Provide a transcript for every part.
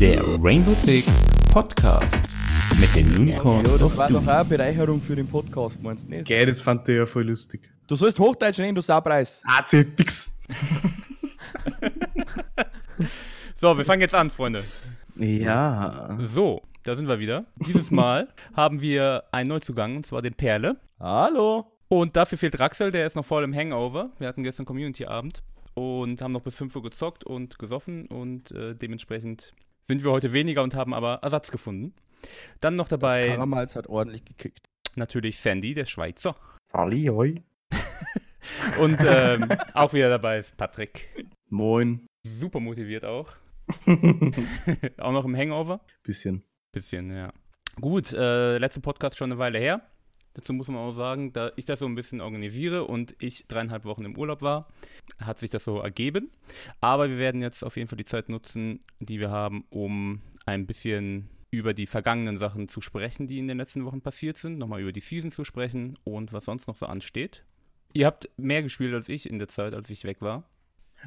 Der Rainbow Six Podcast mit den Unicorns Ja, das of war doch auch eine Bereicherung für den Podcast, meinst du nicht? Gell, das fand der ja voll lustig. Du sollst Hochdeutsch reden, du Saupreis. AC fix. So, wir fangen jetzt an, Freunde. Ja. So, da sind wir wieder. Dieses Mal haben wir einen Neuzugang, und zwar den Perle. Hallo. Und dafür fehlt Raxel, der ist noch voll im Hangover. Wir hatten gestern Community-Abend und haben noch bis 5 Uhr gezockt und gesoffen und äh, dementsprechend sind wir heute weniger und haben aber Ersatz gefunden. Dann noch Das dabei Karamals hat ordentlich gekickt. natürlich Sandy, der Schweizer. Hoi. Und ähm, auch wieder dabei ist Patrick. Moin. Super motiviert auch. auch noch im Hangover. Bisschen. Bisschen, ja. Gut, äh, letzter Podcast schon eine Weile her. Dazu muss man auch sagen, da ich das so ein bisschen organisiere und ich dreieinhalb Wochen im Urlaub war, hat sich das so ergeben. Aber wir werden jetzt auf jeden Fall die Zeit nutzen, die wir haben, um ein bisschen über die vergangenen Sachen zu sprechen, die in den letzten Wochen passiert sind, nochmal über die Season zu sprechen und was sonst noch so ansteht. Ihr habt mehr gespielt als ich in der Zeit, als ich weg war.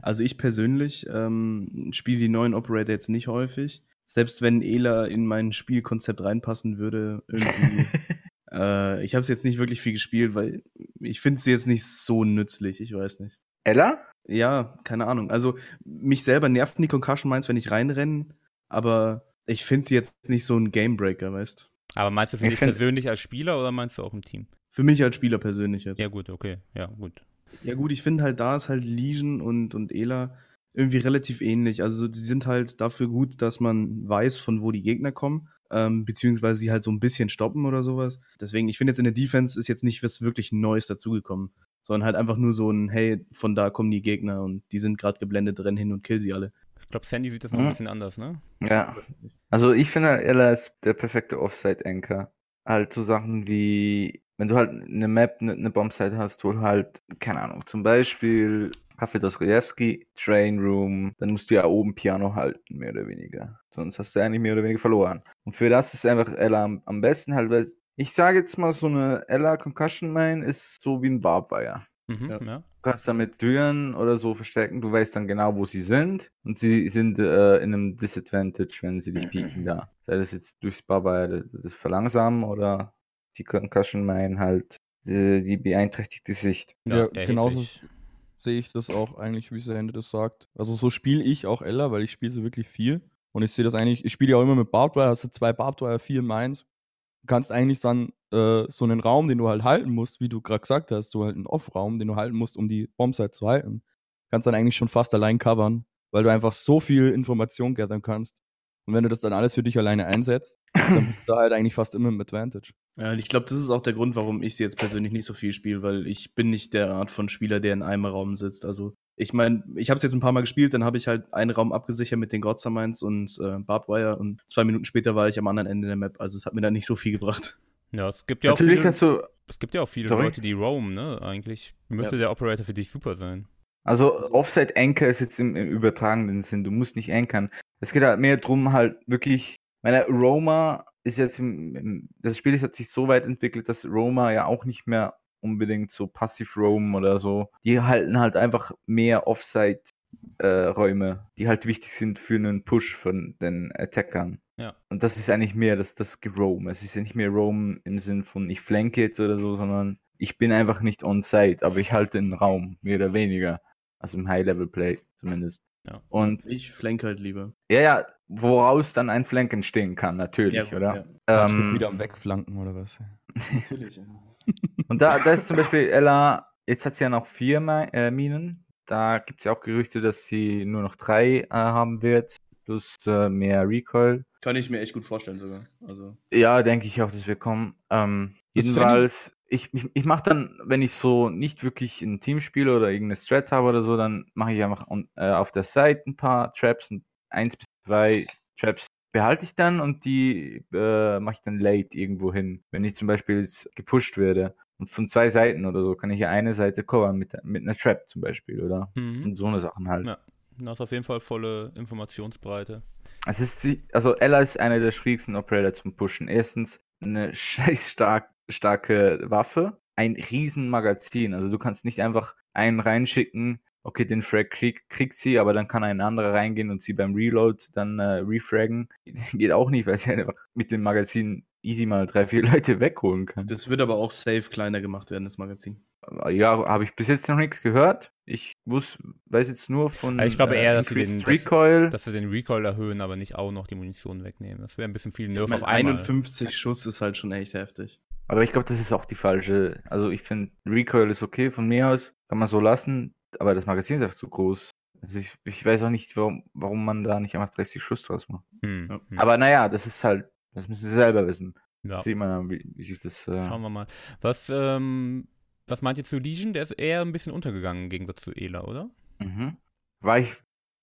Also ich persönlich ähm, spiele die neuen Operator jetzt nicht häufig. Selbst wenn Ela in mein Spielkonzept reinpassen würde, irgendwie. äh, ich habe es jetzt nicht wirklich viel gespielt, weil ich finde sie jetzt nicht so nützlich. Ich weiß nicht. Ella? Ja, keine Ahnung. Also mich selber nerven die Concussion Mines, wenn ich reinrenne, aber ich finde sie jetzt nicht so ein Gamebreaker, weißt Aber meinst du für Ich dich persönlich als Spieler oder meinst du auch im Team? Für mich als Spieler persönlich jetzt. Ja, gut, okay. Ja, gut. Ja gut, ich finde halt, da ist halt Legion und, und Ela irgendwie relativ ähnlich. Also die sind halt dafür gut, dass man weiß, von wo die Gegner kommen, ähm, beziehungsweise sie halt so ein bisschen stoppen oder sowas. Deswegen, ich finde jetzt in der Defense ist jetzt nicht was wirklich Neues dazugekommen, sondern halt einfach nur so ein, hey, von da kommen die Gegner und die sind gerade geblendet, renn hin und kill sie alle. Ich glaube, Sandy sieht das noch ein Mhm. bisschen anders, ne? Ja. Also ich finde, Ella ist der perfekte Offside-Anchor. Halt so Sachen wie, wenn du halt eine Map, eine, eine Bombsite hast, wo halt, keine Ahnung, zum Beispiel Café Dostoevsky, Train Room, dann musst du ja oben Piano halten, mehr oder weniger. Sonst hast du eigentlich mehr oder weniger verloren. Und für das ist einfach Ella am, am besten halt, weil ich sage jetzt mal, so eine Ella Concussion Mine ist so wie ein Barbwire. Mhm, Ja. ja. Du kannst damit Türen oder so verstecken. Du weißt dann genau, wo sie sind. Und sie sind äh, in einem Disadvantage, wenn sie dich pieken da. Sei das jetzt durchs Baba das, Verlangsamen oder die Concussion Mine halt die, die beeinträchtigte Sicht. Ja, erheblich. genauso sehe ich das auch eigentlich, wie Sandy das sagt. Also so spiele ich auch Ella, weil ich spiele sie wirklich viel. Und ich sehe das eigentlich, ich spiele ja auch immer mit Barbed Wire, hast du zwei Barbed Wire, vier Mines. Du kannst eigentlich dann äh, so einen Raum, den du halt halten musst, wie du gerade gesagt hast, so halt einen Off-Raum, den du halten musst, um die Bombsite zu halten, kannst dann eigentlich schon fast allein covern, weil du einfach so viel Information gathern kannst. Und wenn du das dann alles für dich alleine einsetzt, dann bist du halt eigentlich fast immer im Advantage. Ja, und ich glaube, das ist auch der Grund, warum ich sie jetzt persönlich nicht so viel spiele, weil ich bin nicht der Art von Spieler, der in einem Raum sitzt. Also ich meine, ich habe es jetzt ein paar Mal gespielt, dann habe ich halt einen Raum abgesichert mit den Godsamines und äh, Barbed Wire und zwei Minuten später war ich am anderen Ende der Map. Also es hat mir da nicht so viel gebracht. Ja, es gibt ja auch Natürlich viele, kannst du, es gibt ja auch viele Sorry? Leute, die roam, ne? Eigentlich müsste der Operator für dich super sein. also Offside Anchor ist jetzt im, im übertragenen Sinn. Du musst nicht ankern. Es geht halt mehr drum, halt wirklich, meine Roma ist jetzt im, im das Spiel ist, hat sich so weit entwickelt, dass Roma ja auch nicht mehr unbedingt so passiv roam oder so. Die halten halt einfach mehr Offside äh, Räume, die halt wichtig sind für einen Push von den Attackern. Ja. Und das ist eigentlich mehr das, das Roam. Es ist ja nicht mehr Roam im Sinn von ich flanke jetzt oder so, sondern ich bin einfach nicht on site, aber ich halte den Raum, mehr oder weniger. Also im High-Level-Play zumindest. Ja. Und Ich flank halt lieber. ja, ja, woraus dann ein Flank entstehen kann, natürlich, Ja, oder? ja. Ähm, wieder am Wegflanken oder was? Natürlich. Und da, da ist zum Beispiel Ella, jetzt hat sie ja noch vier äh, Minen. Da gibt es ja auch Gerüchte, dass sie nur noch drei äh, haben wird, plus äh, mehr Recoil. Kann ich mir echt gut vorstellen sogar. Also Ja, denke ich auch, dass wir kommen. Ähm, jedenfalls, ich, ich, ich mache dann, wenn ich so nicht wirklich ein Team spiele oder irgendeine Strat habe oder so, dann mache ich einfach on, äh, auf der Seite ein paar Traps und eins bis zwei Traps behalte ich dann und die äh, mache ich dann late irgendwo hin. Wenn ich zum Beispiel jetzt gepusht werde und von zwei Seiten oder so, kann ich ja eine Seite covern mit, mit einer Trap zum Beispiel, oder? Mhm. Und so eine Sachen halt. Ja. Du hast auf jeden Fall volle Informationsbreite. Es ist, sie- also Ella ist einer der schwierigsten Operator zum Pushen. Erstens eine scheiß stark, starke Waffe, ein riesen Magazin. Also du kannst nicht einfach einen reinschicken, okay, den Frag krieg, kriegt sie, aber dann kann ein anderer reingehen und sie beim Reload dann äh, refraggen. Geht auch nicht, weil sie einfach mit dem Magazin easy mal drei, vier Leute wegholen kann. Das wird aber auch safe kleiner gemacht werden, das Magazin. Ja, habe ich bis jetzt noch nichts gehört. Ich muss, weiß jetzt nur von Also ich glaube eher, dass sie den- Recoil. Dass sie den Recoil erhöhen, aber nicht auch noch die Munition wegnehmen. Das wäre ein bisschen viel Ich Nerf meine, auf einmal. 51 Schuss ist halt schon echt heftig. Aber ich glaube, das ist auch die falsche. Also ich finde, Recoil ist okay von mir aus, kann man so lassen, aber das Magazin ist einfach zu groß. Also ich, ich weiß auch nicht, warum, warum man da nicht einfach 30 Schuss draus macht. Hm, Ja. hm. Aber naja, das ist halt, das müssen sie selber wissen. ja. Sieht man dann, wie, wie sich das. Äh, Schauen wir mal. Was, ähm, was meint ihr zu Legion? Der ist eher ein bisschen untergegangen im Gegensatz zu Ela, oder? mhm. War ich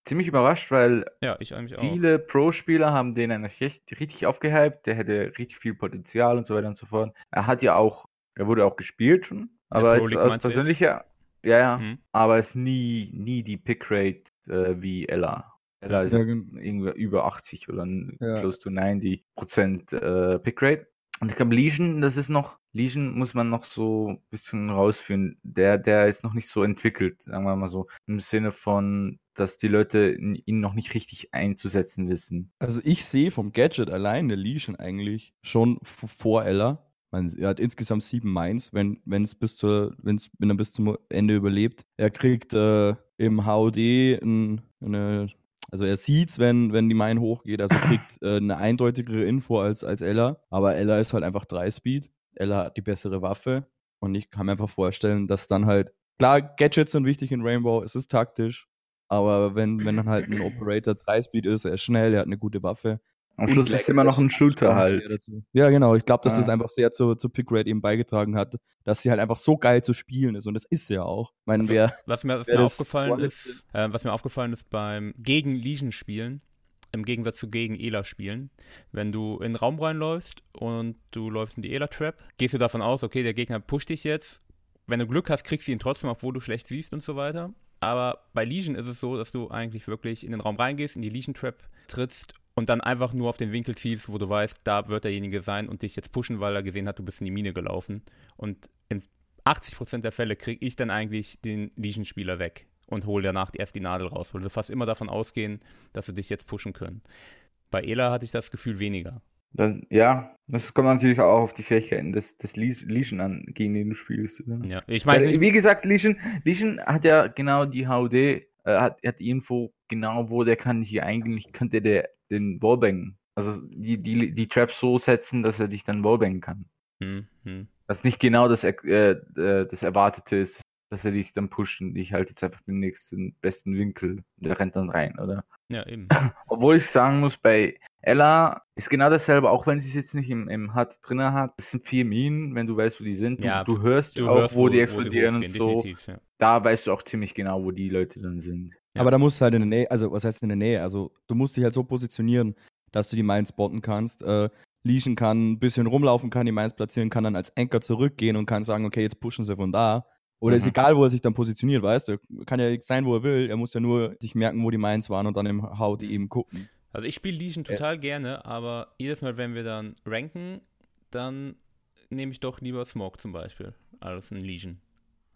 ziemlich überrascht, weil Ja, ich eigentlich. Viele Pro-Spieler haben den eigentlich recht, richtig aufgehypt. Der hätte richtig viel Potenzial und so weiter und so fort. Er hat ja auch, er wurde auch gespielt schon. Aber du jetzt? persönlicher, ja, ja. Hm. Aber ist nie, nie die Pickrate äh, wie Ella. Ella ist Ja, ja, gen- irgendwie über 80 oder Ja. close to 90 Prozent äh, Pickrate. Und ich glaube, Legion, das ist noch, Legion muss man noch so ein bisschen rausführen. Der, der ist noch nicht so entwickelt, sagen wir mal so. Im Sinne von, dass die Leute ihn noch nicht richtig einzusetzen wissen. Also ich sehe vom Gadget allein der Legion eigentlich schon vor Ella. Man, er hat insgesamt sieben Mines, wenn wenn es bis zur, wenn's, wenn er bis zum Ende überlebt. Er kriegt äh, im HOD ein, eine, also er sieht's, wenn, wenn die Mine hochgeht, also kriegt äh, eine eindeutigere Info als, als Ella. Aber Ella ist halt einfach 3 Speed. Ella hat die bessere Waffe. Und ich kann mir einfach vorstellen, dass dann halt, klar, Gadgets sind wichtig in Rainbow, es ist taktisch. Aber wenn, wenn dann halt ein Operator 3 Speed ist, er ist schnell, er hat eine gute Waffe. Am Und Schluss ist immer noch ein Shooter halt. dazu. Ja, genau. Ich glaube, dass das Ah. einfach sehr zur, zur Pickrate eben beigetragen hat, dass sie halt einfach so geil zu spielen ist. Und das ist sie ja auch. Ich meine, Also, wer, Was mir, was mir das aufgefallen ist, äh, was mir aufgefallen ist beim gegen Legion spielen, im Gegensatz zu gegen Ela spielen, wenn du in den Raum reinläufst und du läufst in die Ela Trap, gehst du davon aus, okay, der Gegner pusht dich jetzt. Wenn du Glück hast, kriegst du ihn trotzdem, obwohl du schlecht siehst und so weiter. Aber bei Legion ist es so, dass du eigentlich wirklich in den Raum reingehst, in die Legion Trap trittst und dann einfach nur auf den Winkel zielst, wo du weißt, da wird derjenige sein und dich jetzt pushen, weil er gesehen hat, du bist in die Mine gelaufen. Und in 80% der Fälle kriege ich dann eigentlich den Legion-Spieler weg und hole danach erst die Nadel raus, weil sie fast immer davon ausgehen, dass sie dich jetzt pushen können. Bei Ela hatte ich das Gefühl weniger. Dann, ja, das kommt natürlich auch auf die Fähigkeiten des, des Legion an, gegen den du spielst. Oder? Ja, ich meine wie gesagt, Legion, Legion hat ja genau die HUD, äh, hat, hat die Info genau, wo der kann hier eigentlich, könnte der den Wallbang, also die, die, die Traps so setzen, dass er dich dann Wallbangen kann. hm, hm. Dass nicht genau das, äh, äh, das Erwartete ist, dass er dich dann pusht und ich halte jetzt einfach den nächsten besten Winkel und der rennt dann rein, oder? ja, eben. Obwohl ich sagen muss, bei Ella ist genau dasselbe, auch wenn sie es jetzt nicht im, im HUD drin hat. Es sind vier Minen, wenn du weißt, wo die sind. Du, Ja, du hörst Du auch, hörst, wo, die explodieren und hochgehen, so. definitiv, ja. Da weißt du auch ziemlich genau, wo die Leute dann sind. Ja. Aber da musst du halt in der Nähe, also was heißt in der Nähe? Also du musst dich halt so positionieren, dass du die Mines spotten kannst. Äh, Legion kann ein bisschen rumlaufen, kann die Mines platzieren, kann dann als Anchor zurückgehen und kann sagen, okay, jetzt pushen sie von da. Oder ist Mhm. egal, wo er sich dann positioniert, weißt du? Kann ja sein, wo er will. Er muss ja nur sich merken, wo die Mines waren und dann im HUD eben gucken. Also ich spiele Legion Ja. total gerne, aber jedes Mal, wenn wir dann ranken, dann nehme ich doch lieber Smoke zum Beispiel als ein Legion,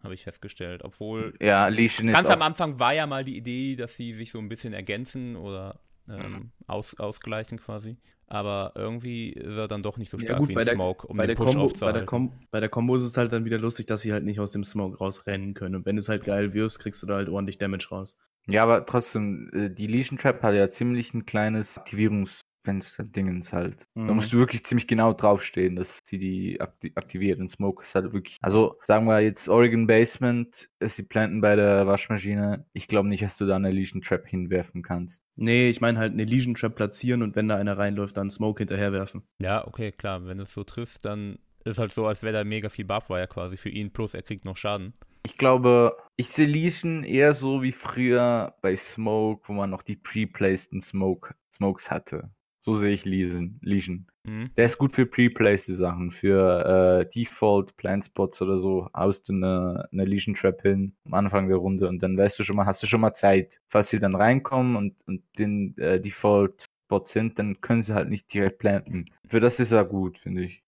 habe ich festgestellt. Obwohl Ja, Legion ist Ganz am Anfang war ja mal die Idee, dass sie sich so ein bisschen ergänzen oder ähm, Mhm. aus, ausgleichen quasi. Aber irgendwie ist er dann doch nicht so Ja, stark gut, wie bei ein der- Smoke, um bei, den der Push Combo, bei, der. Com bei der Combo ist es halt dann wieder lustig, dass sie halt nicht aus dem Smoke rausrennen können. Und wenn du es halt geil wirfst, kriegst du da halt ordentlich Damage raus. Ja, aber trotzdem, äh, die Legion Trap hat ja ziemlich ein kleines Aktivierungsfenster-Dingens halt. Da Mhm. musst du wirklich ziemlich genau draufstehen, dass sie die akti aktiviert. Und Smoke ist halt wirklich. Also, sagen wir jetzt Oregon Basement, ist die Planten bei der Waschmaschine. Ich glaube nicht, dass du da eine Legion Trap hinwerfen kannst. Nee, ich meine halt eine Legion Trap platzieren und wenn da einer reinläuft, dann Smoke hinterherwerfen. Ja, okay, klar. Wenn es so trifft, dann ist halt so, als wäre da mega viel Buffwire quasi für ihn, plus er kriegt noch Schaden. Ich glaube, ich sehe Legion eher so wie früher bei Smoke, wo man noch die pre-placeden Smoke, Smokes hatte. So sehe ich Legion. Legion. Mhm. Der ist gut für pre-placed Sachen, für äh, Default, Plant Spots oder so. Haust du eine, eine Legion Trap hin am Anfang der Runde und dann weißt du schon mal, hast du schon mal Zeit. Falls sie dann reinkommen und, und den äh, Default Spots sind, dann können sie halt nicht direkt planten. Für das ist er gut, finde ich.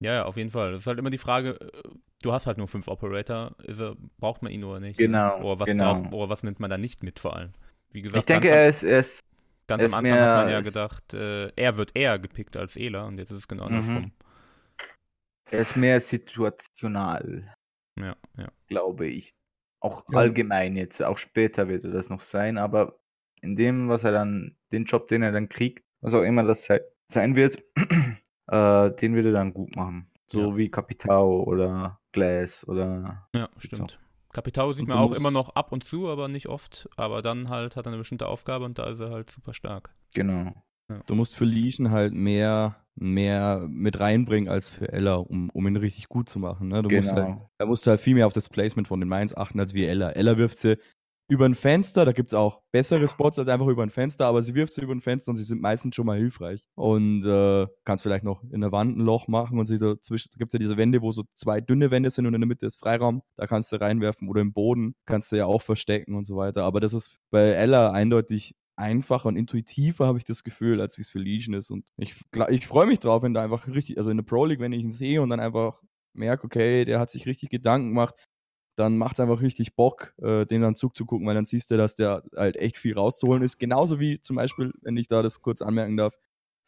Ja, ja, auf jeden Fall. Das ist halt immer die Frage, äh, du hast halt nur fünf Operator, er, braucht man ihn oder nicht. Genau? Oder, was genau. braucht, oder was nimmt man da nicht mit vor allem? Wie gesagt, Ich denke, er ist, er ist ganz am Anfang hat man ja gedacht, äh, er wird eher gepickt als Ela und jetzt ist es genau Mhm. andersrum. Er ist mehr situational, Ja, ja. glaube ich. Auch Ja. allgemein jetzt, auch später wird er das noch sein, aber in dem, was er dann, den Job, den er dann kriegt, was auch immer das sei, sein wird, äh, den wird er dann gut machen. So Ja. wie Capitao oder Glass oder. Ja, stimmt. Capitao sieht Und man auch immer noch ab und zu, aber nicht oft. Aber dann halt hat er eine bestimmte Aufgabe und da ist er halt super stark. Genau. Du musst für Legion halt mehr, mehr mit reinbringen als für Ella, um, um ihn richtig gut zu machen. Ne? Du musst halt, Genau. da musst du halt viel mehr auf das Placement von den Mines achten als wie Ella. Ella wirft sie über ein Fenster, da gibt es auch bessere Spots als einfach über ein Fenster, aber sie wirft sie über ein Fenster und sie sind meistens schon mal hilfreich. Und äh, kannst vielleicht noch in der Wand ein Loch machen und sie so zwischen, da gibt es ja diese Wände, wo so zwei dünne Wände sind und in der Mitte ist Freiraum, da kannst du reinwerfen oder im Boden kannst du ja auch verstecken und so weiter. Aber das ist bei Ella eindeutig einfacher und intuitiver, habe ich das Gefühl, als wie es für Legion ist. Und ich, ich freue mich drauf, wenn da einfach richtig, also in der Pro League, wenn ich ihn sehe und dann einfach merke, okay, der hat sich richtig Gedanken gemacht, dann macht es einfach richtig Bock, äh, den dann zuzugucken, weil dann siehst du, dass der halt echt viel rauszuholen ist. Genauso wie zum Beispiel, wenn ich da das kurz anmerken darf,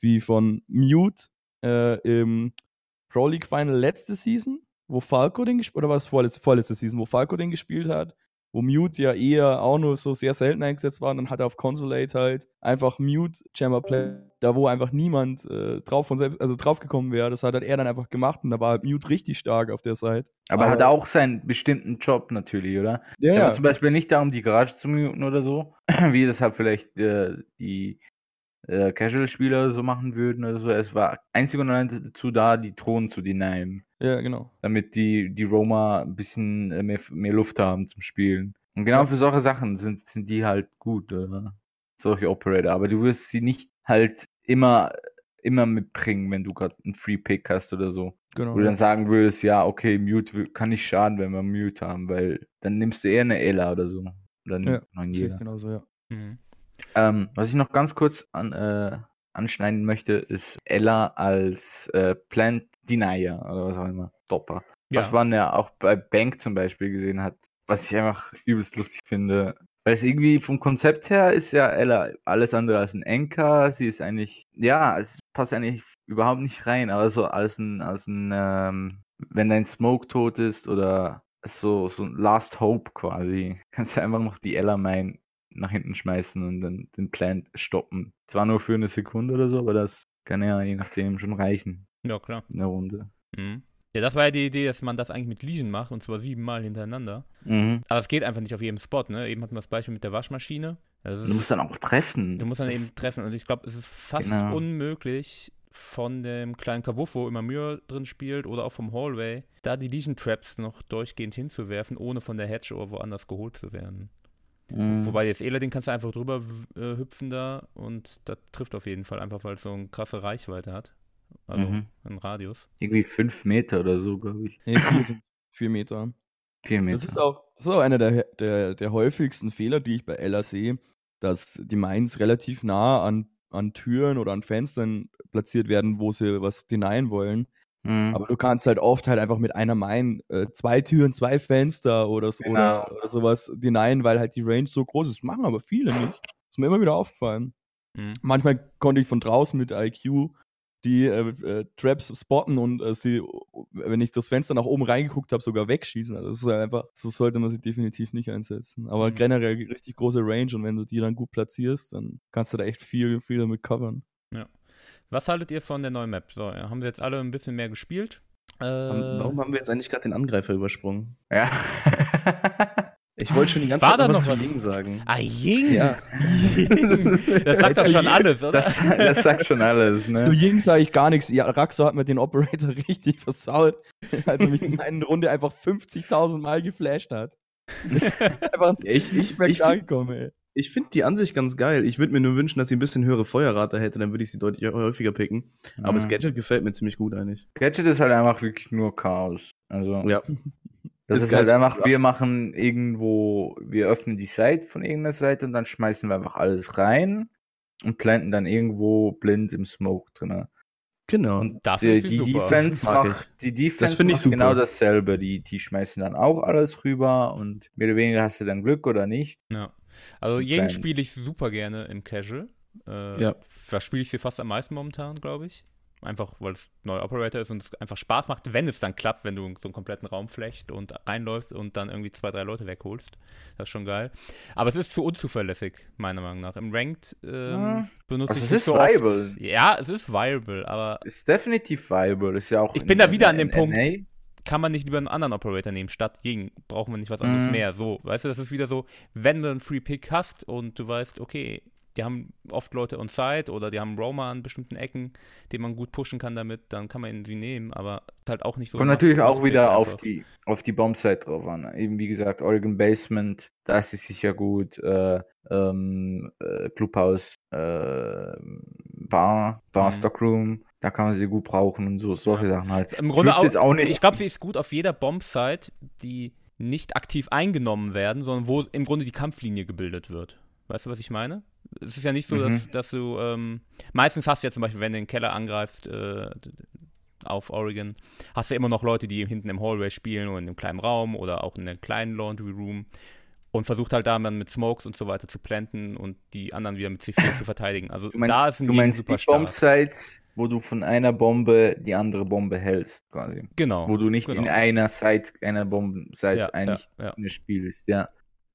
wie von Mute äh, im Pro League Final letzte Season, wo Falco den gespielt, oder war es vorletzte, vorletzte Season, wo Falco den gespielt hat, wo Mute ja eher auch nur so sehr selten eingesetzt war, und dann hat er auf Consolate halt einfach Mute Jammer Play, da wo einfach niemand äh, drauf von selbst, also draufgekommen wäre, das hat halt er dann einfach gemacht und da war halt Mute richtig stark auf der Seite. Aber, er hat Aber- auch seinen bestimmten Job natürlich, oder? Ja, war zum Beispiel nicht da, um die Garage zu muten oder so, wie das halt vielleicht äh, die äh, Casual-Spieler so machen würden oder so. Es war einzig und allein dazu da, die Thronen zu denyen, ja, genau. damit die, die Roma ein bisschen äh, mehr, mehr Luft haben zum Spielen. Und genau Ja. für solche Sachen sind, sind die halt gut, äh, solche Operator. Aber du wirst sie nicht halt immer, immer mitbringen, wenn du gerade einen Free Pick hast oder so. genau. Wo du dann sagen würdest, ja, okay, Mute kann nicht schaden, wenn wir Mute haben, weil dann nimmst du eher eine Ela oder so. Oder Ja, Jäger. genauso, ja. Mhm. Ähm, was ich noch ganz kurz an, äh, anschneiden möchte, ist Ella als äh, Plant Denier oder was auch immer. Stopper. Was Ja. man ja auch bei Bank zum Beispiel gesehen hat, was ich einfach übelst lustig finde. Weil es irgendwie vom Konzept her ist ja Ella alles andere als ein Anchor. Sie ist eigentlich, ja, es passt eigentlich überhaupt nicht rein, aber so als ein, als ein, ähm, wenn dein Smoke tot ist oder so, so ein Last Hope quasi, kannst du einfach noch die Ella Mine nach hinten schmeißen und dann den Plant stoppen. Zwar nur für eine Sekunde oder so, aber das kann ja je nachdem schon reichen Ja, klar. in der Runde. Mhm. Ja, das war ja die Idee, dass man das eigentlich mit Legion macht und zwar siebenmal hintereinander. Mhm. Aber es geht einfach nicht auf jedem Spot, ne? Eben hatten wir das Beispiel mit der Waschmaschine. Das Du ist- musst dann auch treffen. Du musst dann Das- eben treffen und ich glaube, es ist fast Genau. unmöglich von dem kleinen Kabuff, wo immer Mühe drin spielt oder auch vom Hallway, da die Legion Traps noch durchgehend hinzuwerfen, ohne von der Hedge oder woanders geholt zu werden. Mhm. Wobei jetzt Ela, den kannst du einfach drüber äh, hüpfen da und das trifft auf jeden Fall einfach, weil es so eine krasse Reichweite hat. Also Mhm. einen Radius. Irgendwie fünf Meter oder so, glaube ich. Nee, vier sind vier Meter. Vier Meter. Das ist auch, das ist auch einer der, der, der häufigsten Fehler, die ich bei Ella sehe, dass die Mines relativ nah an, an Türen oder an Fenstern platziert werden, wo sie was denyen wollen. Mhm. Aber du kannst halt oft halt einfach mit einer Mine äh, zwei Türen, zwei Fenster oder, so, Genau. oder, oder sowas denyen, weil halt die Range so groß ist. Das machen aber viele nicht. ist mir immer wieder aufgefallen. Mhm. Manchmal konnte ich von draußen mit IQ die äh, äh, Traps spotten und äh, sie, wenn ich das Fenster nach oben reingeguckt habe, sogar wegschießen. Also das ist halt einfach, so sollte man sie definitiv nicht einsetzen. Aber Mhm. generell richtig große Range und wenn du die dann gut platzierst, dann kannst du da echt viel, viel damit covern. Was haltet ihr von der neuen Map? So, ja, haben sie jetzt alle ein bisschen mehr gespielt? Äh, Warum haben wir jetzt eigentlich gerade den Angreifer übersprungen? Ja. Ich wollte schon die ganze War Zeit da noch was zu? Ying sagen. Ah, Ying! Ja. das sagt doch schon alles, oder? das, das sagt schon alles, Zu ne? Ying sage ich gar nichts. Ja, Raxo hat mir den Operator richtig versaut, als er mich in einer Runde einfach 50.000 Mal geflasht hat. einfach Ich, ich, nicht ich, find- angekommen, ey. Ich finde die an sich ganz geil. Ich würde mir nur wünschen, dass sie ein bisschen höhere Feuerrate hätte, dann würde ich sie deutlich häufiger picken. Aber das Mhm. Gadget gefällt mir ziemlich gut eigentlich. Gadget ist halt einfach wirklich nur Chaos. Also, Ja. das ist ist, halt einfach, wir Rushen. machen irgendwo, wir öffnen die Site von irgendeiner Seite und dann schmeißen wir einfach alles rein und planten dann irgendwo blind im Smoke drin. Genau. Und Dafür die, die super. Defense Das macht, die Defense ich macht super. genau dasselbe. Die, die schmeißen dann auch alles rüber und mehr oder weniger hast du dann Glück oder nicht. Ja. Also dann- spiele ich super gerne im Casual. Äh, Ja. Da spiele ich sie fast am meisten momentan, glaube ich. Einfach, weil es neuer Operator ist und es einfach Spaß macht, wenn es dann klappt, wenn du so einen kompletten Raum flecht und reinläufst und dann irgendwie zwei, drei Leute wegholst. Das ist schon geil. Aber es ist zu unzuverlässig, meiner Meinung nach. Im Ranked ähm, Ja. benutze Also ich es nicht ist so viable. oft. Ja, es ist viable, aber Ist definitiv viable. Ist ja auch Ich in- bin da wieder an dem Punkt. Kann man nicht lieber einen anderen Operator nehmen, statt Ying. Brauchen wir nicht was anderes Mhm. mehr. So, weißt du, das ist wieder so, wenn du einen Free Pick hast und du weißt, okay, die haben oft Leute on site oder die haben Roamer an bestimmten Ecken, die man gut pushen kann damit, dann kann man sie nehmen, aber halt auch nicht so. Kommt natürlich auch wieder auf einfach. die, auf die Bombsite drauf an. Eben wie gesagt, Oregon Basement, da ist es sicher gut. Äh, ähm, äh, Clubhouse, äh, Bar, Bar Mhm. Stockroom, da kann man sie gut brauchen und so, solche Sachen halt. Im Grunde auch, auch nicht- ich glaube, sie ist gut auf jeder Bombsite, die nicht aktiv eingenommen werden, sondern wo im Grunde die Kampflinie gebildet wird. Weißt du, was ich meine? Es ist ja nicht so, Mhm. dass, dass du ähm, meistens hast du ja zum Beispiel, wenn du den Keller angreifst äh, auf Oregon, hast du immer noch Leute, die hinten im Hallway spielen oder in einem kleinen Raum oder auch in einem kleinen Laundry Room und versucht halt da dann mit Smokes und so weiter zu planten und die anderen wieder mit C4 zu verteidigen. Also meinst, da ist ein du meinst super die. Bombsites, wo du von einer Bombe die andere Bombe hältst, quasi. Genau. Wo du nicht in genau. einer Site, einer Bombensite ja, eigentlich ja, ja. spielst. Ja,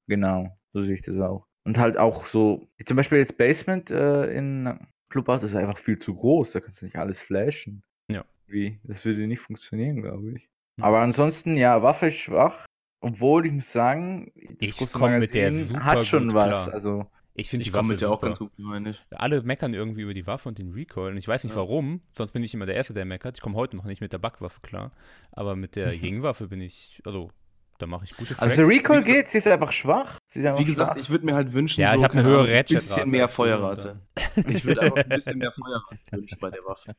genau. So sehe ich das auch. Und halt auch so, zum Beispiel jetzt Basement äh, in Clubhouse ist einfach viel zu groß. Da kannst du nicht alles flashen. Ja. Wie? Das würde nicht funktionieren, glaube ich. Hm. Aber ansonsten, ja, Waffe ist schwach. Obwohl ich muss sagen, das Ich große komm mit der super hat schon was. klar. Also, Ich finde Ich die Waffe mit der auch ganz gut, meine ich. Alle meckern irgendwie über die Waffe und den Recoil. Und ich weiß nicht Ja. warum, sonst bin ich immer der Erste, der meckert. Ich komme heute noch nicht mit der Backwaffe klar. Aber mit der Ying-Waffe bin ich, also, da mache ich gute also der Fracks. Recoil Wie gesagt- geht, sie ist einfach schwach. Sie ist einfach Wie gesagt, schwach. ich würde mir halt wünschen, Ja, ich so, hab eine keine höhere Ahnung, ein bisschen mehr Feuerrate. Ich würde einfach ein bisschen mehr Feuerrate wünschen bei der Waffe.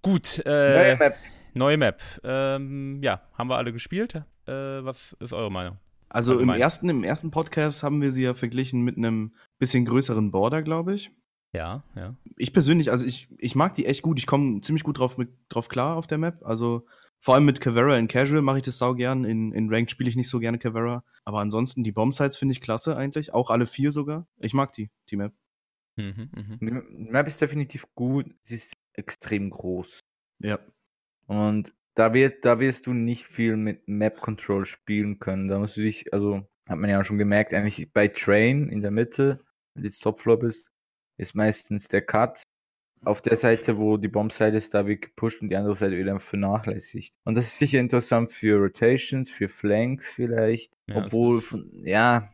Gut, Neue äh, Map. neue Map. Ähm, ja, haben wir alle gespielt. Äh, was ist eure Meinung? Also im ersten, im ersten Podcast haben wir sie ja verglichen mit einem bisschen größeren Border, glaube ich. Ja, ja. Ich persönlich, also ich, ich mag die echt gut. Ich komme ziemlich gut drauf, mit, drauf klar auf der Map. Also vor allem mit Cavera in Casual mache ich das sau gern. In, in Ranked spiele ich nicht so gerne Cavera. Aber ansonsten, die Bombsites finde ich klasse eigentlich. Auch alle vier sogar. Ich mag die, die Map. Mhm, mhm. Die Map ist definitiv gut. Sie ist extrem groß. Ja. Und da, wird, da wirst du nicht viel mit Map Control spielen können. Da musst du dich, also hat man ja auch schon gemerkt, eigentlich bei Train in der Mitte, wenn du jetzt Topfloor bist, ist meistens der Cut auf der Seite, wo die Bombseite ist, da wird gepusht und die andere Seite wird einfach vernachlässigt. Und das ist sicher interessant für Rotations, für Flanks vielleicht. Ja, obwohl, ist- von, ja,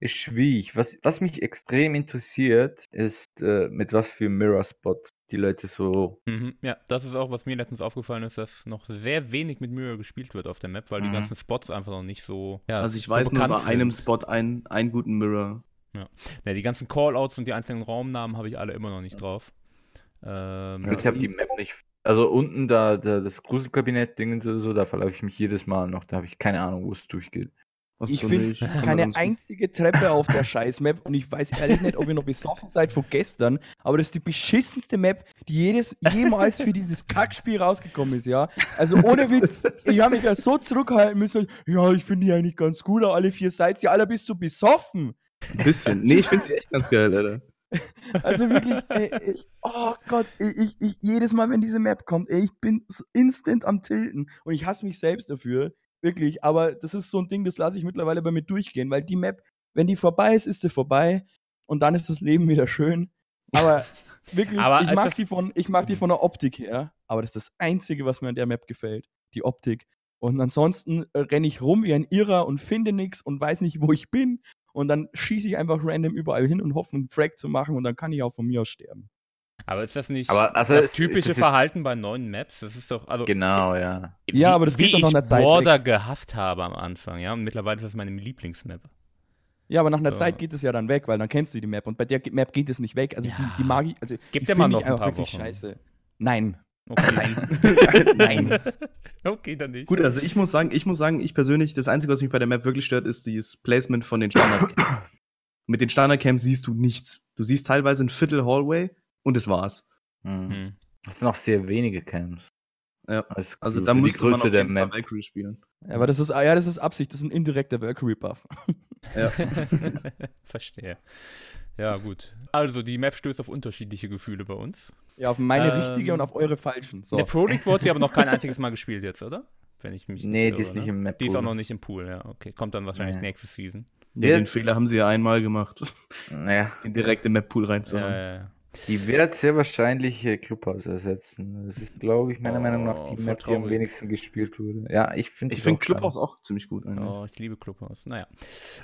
ist schwierig. Was, was mich extrem interessiert, ist, äh, mit was für Mirror-Spots die Leute so Mhm, ja, das ist auch, was mir letztens aufgefallen ist, dass noch sehr wenig mit Mirror gespielt wird auf der Map, weil die Mhm. ganzen Spots einfach noch nicht so. Ja, also ich so weiß nur bei einem sind. Spot einen, einen guten Mirror. Ja, die ganzen Callouts und die einzelnen Raumnamen habe ich alle immer noch nicht drauf. Ähm, Ja. Ich habe die Map nicht. Also unten da, da das Gruselkabinett-Ding und so, so, da verlaufe ich mich jedes Mal noch. Da habe ich keine Ahnung, wo es durchgeht. Ach Ich so, finde keine einzige Treppe auf der Scheiß-Map und ich weiß ehrlich nicht, ob ihr noch besoffen seid von gestern, aber das ist die beschissenste Map, die jedes, jemals für dieses Kackspiel rausgekommen ist, ja. Also ohne Witz, ich habe mich ja so zurückhalten müssen, ja, ich finde die eigentlich ganz gut, aber alle vier Seiten, ja, alle bist du besoffen. Ein bisschen. Nee, ich finde sie echt ganz geil, Alter. Also wirklich, ey, ich, oh Gott, ich, ich, ich, jedes Mal, wenn diese Map kommt, ey, ich bin so instant am Tilten und ich hasse mich selbst dafür, wirklich, aber das ist so ein Ding, das lasse ich mittlerweile bei mir durchgehen, weil die Map, wenn die vorbei ist, ist sie vorbei und dann ist das Leben wieder schön. Aber wirklich, Aber ich, mag die von, ich mag die von der Optik her, aber das ist das Einzige, was mir an der Map gefällt, die Optik. Und ansonsten äh, renne ich rum wie ein Irrer und finde nichts und weiß nicht, wo ich bin. Und dann schieße ich einfach random überall hin und hoffe, einen Frag zu machen und dann kann ich auch von mir aus sterben. Aber ist das nicht Aber, also, das es- typische ist- Verhalten bei neuen Maps? Das ist doch, also Genau, ja. wie, Ja, aber das geht doch nach ich einer Zeit Border gehasst habe am Anfang, ja. Und mittlerweile ist das meine Lieblingsmap. Ja, aber nach einer Ja. Zeit geht es ja dann weg, weil dann kennst du die Map. Und bei der Map geht es nicht weg. Also Ja. die, die mag ich, also Gib die dir mal finde noch ein paar wirklich Wochen. scheiße. Nein. Okay. Nein. okay, dann nicht. Gut, also ich muss sagen, ich muss sagen, ich persönlich, das Einzige, was mich bei der Map wirklich stört, ist das Placement von den Standardcamps. Mit den Standardcamps siehst du nichts. Du siehst teilweise ein Viertel Hallway und das war's. Hm. Hm. Das sind auch sehr wenige Camps. Ja. Als Also für da die musste man Größe auf der jeden Fall Map. Valkyrie spielen. Ja, aber das ist, ah, ja, das ist Absicht, das ist ein indirekter Valkyrie-Buff. Ja. Verstehe. Ja, gut. Also, die Map stößt auf unterschiedliche Gefühle bei uns. Ja, auf meine Ähm, richtige und auf eure falschen. So. In der Pro League wurde sie aber noch kein einziges Mal gespielt jetzt, oder? Wenn ich mich Nee, die ist nicht ne? im Map. Die ist auch noch nicht im Pool, ja, okay. Kommt dann wahrscheinlich Nee. nächste Season. ja, Ja. den Fehler haben sie ja einmal gemacht, Naja, den direkt im Map-Pool Ja, reinzuhauen. ja, ja. Die wird sehr wahrscheinlich äh, Clubhouse ersetzen. Das ist, glaube ich, meiner Oh, Meinung nach die voll Map, die am wenigsten gespielt wurde. Ja, ich finde Ich finde Clubhouse auch ziemlich gut. eigentlich. Oh, ich liebe Clubhouse. Naja.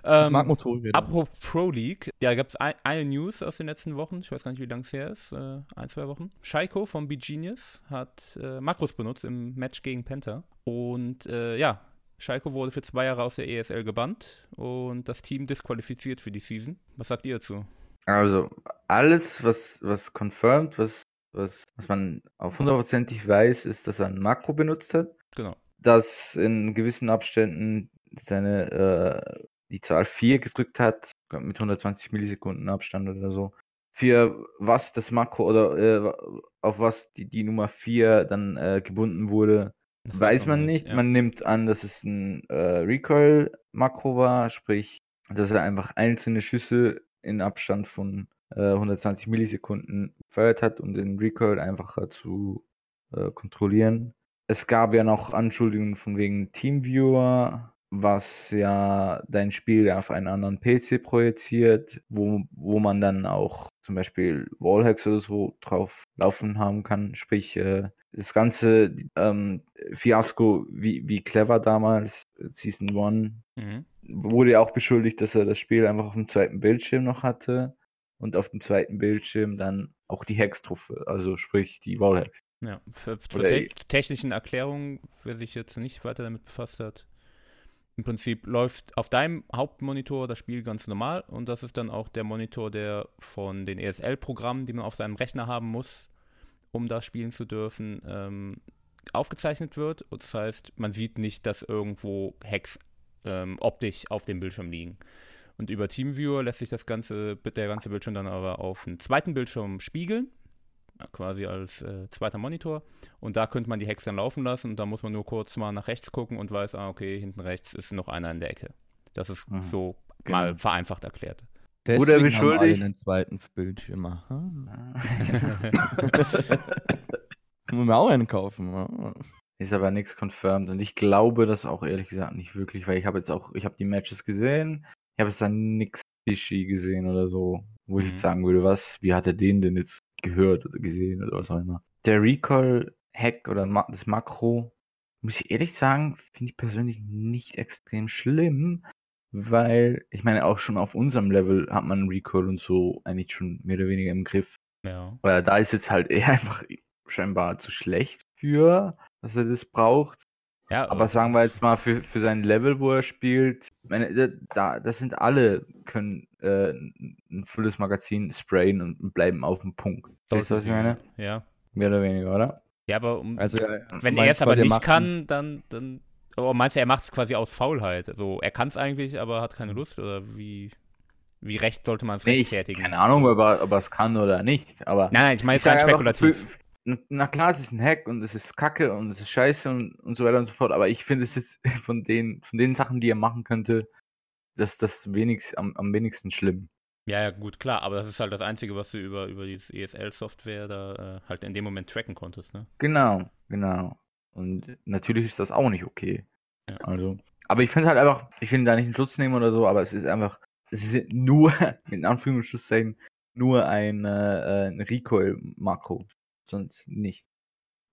Ähm, mag Motorräder. Apropos Pro League, ja, gab es ein, eine News aus den letzten Wochen, ich weiß gar nicht, wie lange es her ist, äh, ein, zwei Wochen. Shaiko von B-Genius hat äh, Makros benutzt im Match gegen Penta. Und äh, ja, Shaiko wurde für zwei Jahre aus der ESL gebannt und das Team disqualifiziert für die Season. Was sagt ihr dazu? Also, alles, was, was confirmed, was, was, was man auf hundertprozentig weiß, ist, dass er ein Makro benutzt hat. Genau. dass in gewissen Abständen seine äh, die Zahl 4 gedrückt hat, mit 120 Millisekunden Abstand oder so. Für was das Makro oder äh, auf was die, die Nummer 4 dann äh, gebunden wurde, Das weiß man nicht. ja. Man nimmt an, dass es ein äh, Recoil-Makro war, sprich, dass er einfach einzelne Schüsse in Abstand von äh, 120 Millisekunden gefeuert hat, um den Recoil einfacher zu äh, kontrollieren. Es gab ja noch Anschuldigungen von wegen Teamviewer, was ja dein Spiel auf einen anderen PC projiziert, wo, wo man dann auch zum Beispiel Wallhacks oder so drauf laufen haben kann. Sprich, äh, das ganze ähm, Fiasko wie, wie clever damals, äh, Season 1, Mhm. wurde ja auch beschuldigt, dass er das Spiel einfach auf dem zweiten Bildschirm noch hatte und auf dem zweiten Bildschirm dann auch die Hextruffe, also sprich die Wallhacks. Ja, für, zur te technischen Erklärung, wer sich jetzt nicht weiter damit befasst hat. Im Prinzip läuft auf deinem Hauptmonitor das Spiel ganz normal und das ist dann auch der Monitor, der von den ESL-Programmen, die man auf seinem Rechner haben muss, um da spielen zu dürfen, ähm, aufgezeichnet wird. Und das heißt, man sieht nicht, dass irgendwo Hacks ähm, optisch auf dem Bildschirm liegen. Und über TeamViewer lässt sich das ganze, der ganze Bildschirm dann aber auf einen zweiten Bildschirm spiegeln, quasi als äh, zweiter Monitor. Und da könnte man die Hex dann laufen lassen und da muss man nur kurz mal nach rechts gucken und weiß, ah, okay, hinten rechts ist noch einer in der Ecke. Das ist Mhm. so Genau. mal vereinfacht erklärt. Deswegen beschuldigt. Haben alle einen zweiten Bildschirm. Können wir auch einen kaufen. Ja. Ist aber nichts confirmed und ich glaube das auch ehrlich gesagt nicht wirklich, weil ich habe jetzt auch, ich habe die Matches gesehen, ich habe jetzt dann nichts fishy gesehen oder so, wo ich Mhm. jetzt sagen würde, was, wie hat er den denn jetzt gehört oder gesehen oder was auch immer. Der Recall-Hack oder das Makro, muss ich ehrlich sagen, finde ich persönlich nicht extrem schlimm, weil ich meine auch schon auf unserem Level hat man Recall und so eigentlich schon mehr oder weniger im Griff. Ja. Weil da ist jetzt halt eher einfach scheinbar zu schlecht für, dass er das braucht. ja Aber sagen wir jetzt mal, für, für sein Level, wo er spielt, meine, da- da, das sind alle, können äh, ein volles Magazin sprayen und bleiben auf dem Punkt. Weißt du, was ich meine? Ja. Mehr oder weniger, oder? Ja, aber um, Also, wenn er es aber nicht kann, dann, dann oh, meinst du, er macht es quasi aus Faulheit? Also er kann es eigentlich, aber hat keine Lust? Oder wie, wie recht sollte man es Nee, ich, rechtfertigen? keine Ahnung, ob er, es kann oder nicht. Aber Nein, nein, ich meine ich jetzt rein einfach, spekulativ. na- Na klar, es ist ein Hack und es ist Kacke und es ist Scheiße und, und so weiter und so fort, aber ich finde es jetzt von den, von den Sachen, die er machen könnte, das das wenigst, am, am wenigsten schlimm. Ja, ja, gut, klar, aber das ist halt das Einzige, was du über, über dieses ESL-Software da äh, halt in dem Moment tracken konntest, ne? Genau, genau. Und natürlich ist das auch nicht okay. Ja. Also, aber ich finde halt einfach, ich will da nicht in Schutz nehmen oder so, aber es ist einfach, es ist nur, mit Anführungszeichen, nur ein, äh, ein Recoil-Makro. Sonst nichts,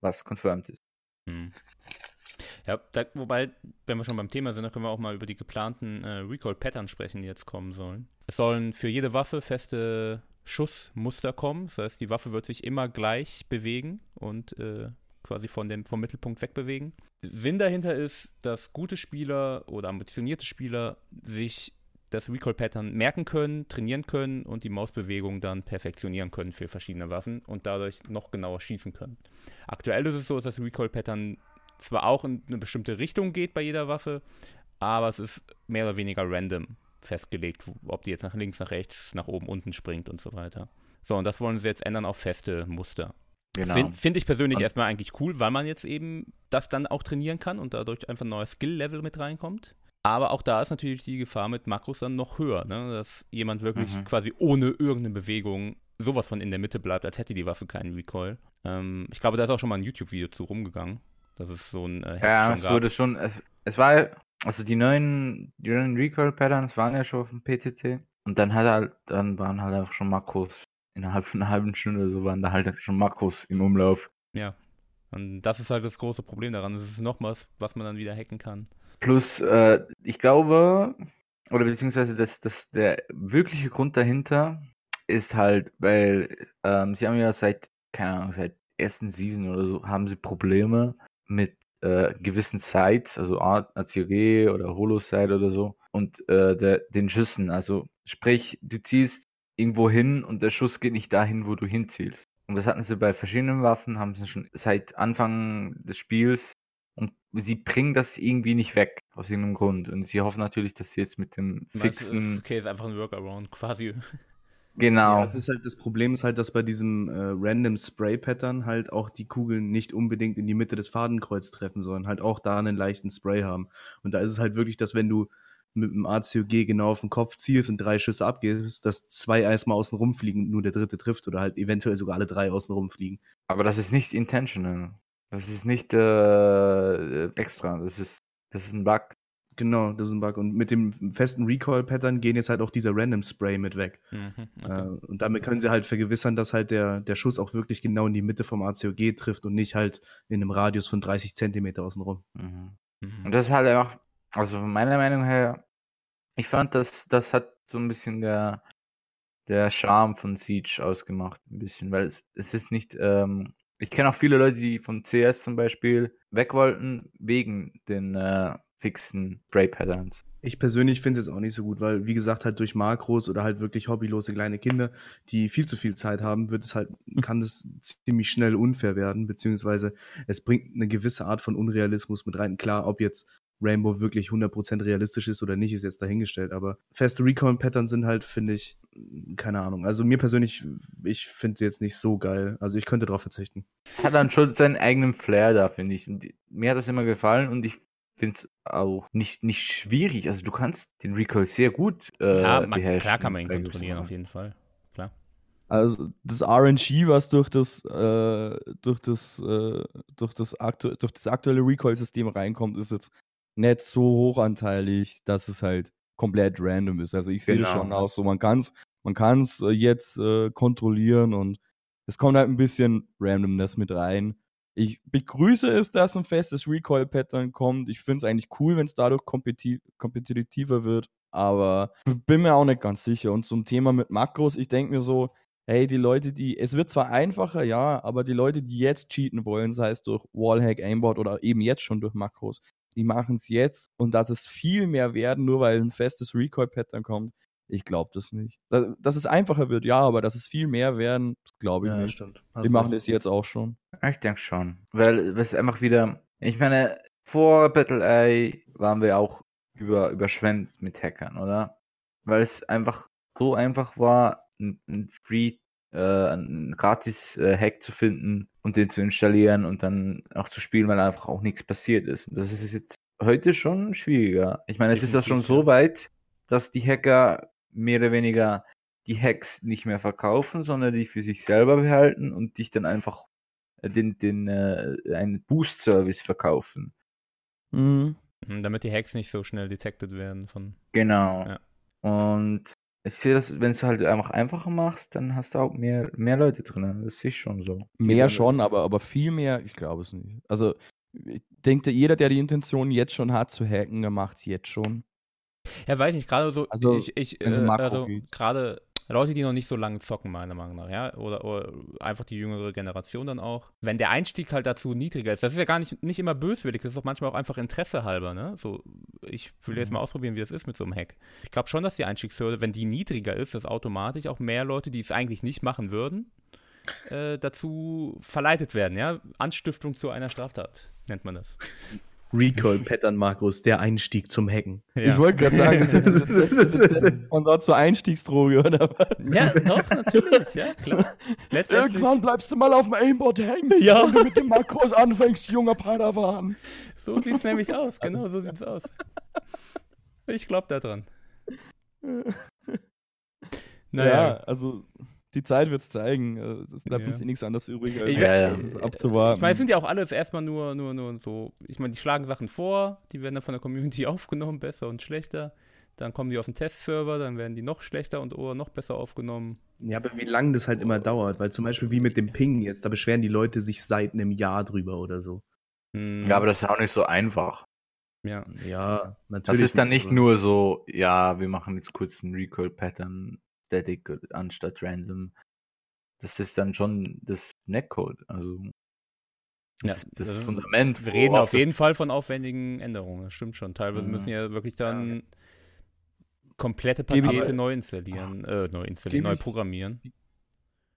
was confirmed ist. Hm. Ja, da, wobei, wenn wir schon beim Thema sind, dann können wir auch mal über die geplanten äh, Recoil-Pattern sprechen, die jetzt kommen sollen. Es sollen für jede Waffe feste Schussmuster kommen. Das heißt, die Waffe wird sich immer gleich bewegen und äh, quasi von dem, vom Mittelpunkt wegbewegen. Sinn dahinter ist, dass gute Spieler oder ambitionierte Spieler sich das Recoil-Pattern merken können, trainieren können und die Mausbewegung dann perfektionieren können für verschiedene Waffen und dadurch noch genauer schießen können. Aktuell ist es so, dass das Recoil-Pattern zwar auch in eine bestimmte Richtung geht bei jeder Waffe, aber es ist mehr oder weniger random festgelegt, ob die jetzt nach links, nach rechts, nach oben, unten springt und so weiter. So, und das wollen sie jetzt ändern auf feste Muster. Genau. Finde find ich persönlich Und- erstmal eigentlich cool, weil man jetzt eben das dann auch trainieren kann und dadurch einfach ein neues Skill-Level mit reinkommt. Aber auch da ist natürlich die Gefahr mit Makros dann noch höher, ne? dass jemand wirklich Mhm. quasi ohne irgendeine Bewegung sowas von in der Mitte bleibt, als hätte die Waffe keinen Recoil. Ähm, ich glaube, da ist auch schon mal ein YouTube-Video zu rumgegangen, dass es so ein äh, Ja, schon es gab. wurde schon, es, es war, also die neuen, die neuen Recoil-Patterns waren ja schon auf dem PTT. Und dann hat er halt, dann waren halt auch schon Makros. Innerhalb von einer halben Stunde oder so waren da halt schon Makros im Umlauf. Ja. Und das ist halt das große Problem daran. Das ist noch was, man dann wieder hacken kann. Plus, äh, ich glaube, oder beziehungsweise das, das, der wirkliche Grund dahinter ist halt, weil ähm, sie haben ja seit, keine Ahnung, seit ersten Season oder so, haben sie Probleme mit äh, gewissen Sites, also ACG oder Holo-Site oder so, und äh, der, den Schüssen. Also sprich, du zielst irgendwo hin und der Schuss geht nicht dahin, wo du hinzielst. Und das hatten sie bei verschiedenen Waffen, haben sie schon seit Anfang des Spiels und sie bringen das irgendwie nicht weg, aus irgendeinem Grund. Und sie hoffen natürlich, dass sie jetzt mit dem Meinst fixen. ist, okay, ist einfach ein Workaround quasi. Genau. Ja, es ist halt das Problem ist halt, dass bei diesem äh, Random Spray Pattern halt auch die Kugeln nicht unbedingt in die Mitte des Fadenkreuz treffen, sondern halt auch da einen leichten Spray haben. Und da ist es halt wirklich, dass wenn du mit dem ACOG genau auf den Kopf zielst und drei Schüsse abgibst, dass zwei erstmal außen rumfliegen und nur der dritte trifft oder halt eventuell sogar alle drei außen rumfliegen. Aber das ist nicht intentional. Das ist nicht äh, extra. Das ist, das ist ein Bug. Genau, das ist ein Bug. Und mit dem festen Recoil-Pattern gehen jetzt halt auch dieser Random Spray mit weg. Mhm, Äh, okay. und damit können sie halt vergewissern, dass halt der, der Schuss auch wirklich genau in die Mitte vom ACOG trifft und nicht halt in einem Radius von 30 Zentimeter außenrum. Mhm. Mhm. Und das ist halt einfach, also von meiner Meinung her, ich fand, das, das hat so ein bisschen der, der Charme von Siege ausgemacht. Ein bisschen, weil es, es ist nicht, ähm, ich kenne auch viele Leute, die von CS zum Beispiel weg wollten, wegen den äh, fixen Spray-Patterns. Ich persönlich finde es jetzt auch nicht so gut, weil, wie gesagt, halt durch Makros oder halt wirklich hobbylose kleine Kinder, die viel zu viel Zeit haben, wird es halt, kann es ziemlich schnell unfair werden, beziehungsweise es bringt eine gewisse Art von Unrealismus mit rein. Klar, ob jetzt Rainbow wirklich 100% realistisch ist oder nicht, ist jetzt dahingestellt, aber feste Recon-Pattern sind halt, finde ich, keine Ahnung. Also mir persönlich, ich finde sie jetzt nicht so geil. Also ich könnte darauf verzichten. Hat dann schon seinen eigenen Flair da, finde ich. Und mir hat das immer gefallen und ich finde es auch nicht, nicht schwierig. Also du kannst den Recoil sehr gut äh, ja, man, beherrschen. klar kann man ihn kontrollieren, auf jeden Fall. Klar. Also das RNG, was durch das, äh, durch das, äh, durch das, aktu durch das aktuelle Recoil-System reinkommt, ist jetzt nicht so hochanteilig, dass es halt komplett random ist. Also ich sehe das Genau. schon auch so, man kann es man kann's, äh, jetzt äh, kontrollieren und es kommt halt ein bisschen Randomness mit rein. Ich begrüße es, dass ein festes Recoil-Pattern kommt. Ich finde es eigentlich cool, wenn es dadurch kompeti kompetitiver wird, aber bin mir auch nicht ganz sicher. Und zum Thema mit Makros, ich denke mir so, hey, die Leute, die, es wird zwar einfacher, ja, aber die Leute, die jetzt cheaten wollen, sei es durch Wallhack, Aimbot oder eben jetzt schon durch Makros, die machen es jetzt und dass es viel mehr werden, nur weil ein festes Recoil-Pattern kommt, ich glaube das nicht. Dass, dass es einfacher wird, ja, aber dass es viel mehr werden, glaube ich nicht. stimmt. Die machen das jetzt auch schon. Ich denke schon. Weil es einfach wieder. Ich meine, vor Battle Eye waren wir auch über, überschwemmt mit Hackern, oder? Weil es einfach so einfach war, ein, ein Free, äh, ein gratis äh, Hack zu finden und den zu installieren und dann auch zu spielen, weil einfach auch nichts passiert ist. Und das ist jetzt heute schon schwieriger. Ich meine, es ist ja schon so weit, dass die Hacker mehr oder weniger die Hacks nicht mehr verkaufen, sondern die für sich selber behalten und dich dann einfach äh, den, den äh, einen Boost-Service verkaufen. Mhm. Mhm, Damit die Hacks nicht so schnell detected werden von. Genau. Ja. Und ich sehe das, wenn du halt einfach einfacher machst, dann hast du auch mehr, mehr Leute drin. Das sehe ich schon so. Mehr schon, aber, aber viel mehr, ich glaube es nicht. Also, ich denke, jeder, der die Intention jetzt schon hat zu hacken, der macht es jetzt schon. Ja, weiß nicht, gerade so, Also, ich, ich, äh, also gerade Leute, die noch nicht so lange zocken, meiner Meinung nach, ja, oder, oder einfach die jüngere Generation dann auch. Wenn der Einstieg halt dazu niedriger ist, das ist ja gar nicht, nicht immer böswillig, das ist auch manchmal auch einfach Interesse halber, ne? So, ich will jetzt Mhm. mal ausprobieren, wie das ist mit so einem Hack. Ich glaube schon, dass die Einstiegshürde, wenn die niedriger ist, dass automatisch auch mehr Leute, die es eigentlich nicht machen würden, äh, dazu verleitet werden, ja? Anstiftung zu einer Straftat, nennt man das. Recoil-Pattern, Markus, der Einstieg zum Hacken. Ich wollte gerade sagen, das ist von dort zur Einstiegsdroge, oder was? Ja, doch, natürlich, ja, klar. Letztendlich, Irgendwann bleibst du mal auf dem Aimbot hängen, Ja. wenn du mit dem Makros anfängst, junger Padawan. so sieht's nämlich aus, genau so sieht's aus. Ich glaube da dran. Naja, Ja, also die Zeit wird's zeigen. Äh, Es bleibt Ja. uns eh nichts anderes übrig, als Ich- Ja, ja. das ist abzuwarten. Ich meine, es sind ja auch alles erstmal nur, nur, nur so, ich meine, die schlagen Sachen vor, die werden dann von der Community aufgenommen, besser und schlechter. Dann kommen die auf den Testserver, dann werden die noch schlechter und oder noch besser aufgenommen. Ja, aber wie lange das halt immer dauert, weil zum Beispiel wie mit dem Ping jetzt, da beschweren die Leute sich seit einem Jahr drüber oder so. Hm, Ja, aber das ist auch nicht so einfach. ja. Ja, natürlich. Das ist dann nicht aber- nur so, ja, wir machen jetzt kurz einen Recoil-Pattern Static anstatt Random. Das ist dann schon das Netcode, also das, Ja, das, das Fundament. Wir reden auf jeden Fall von aufwendigen Änderungen, das stimmt schon. Teilweise Mhm. müssen ja wirklich dann komplette Gebe ich- Pakete neu installieren, äh, neu installieren, neu programmieren.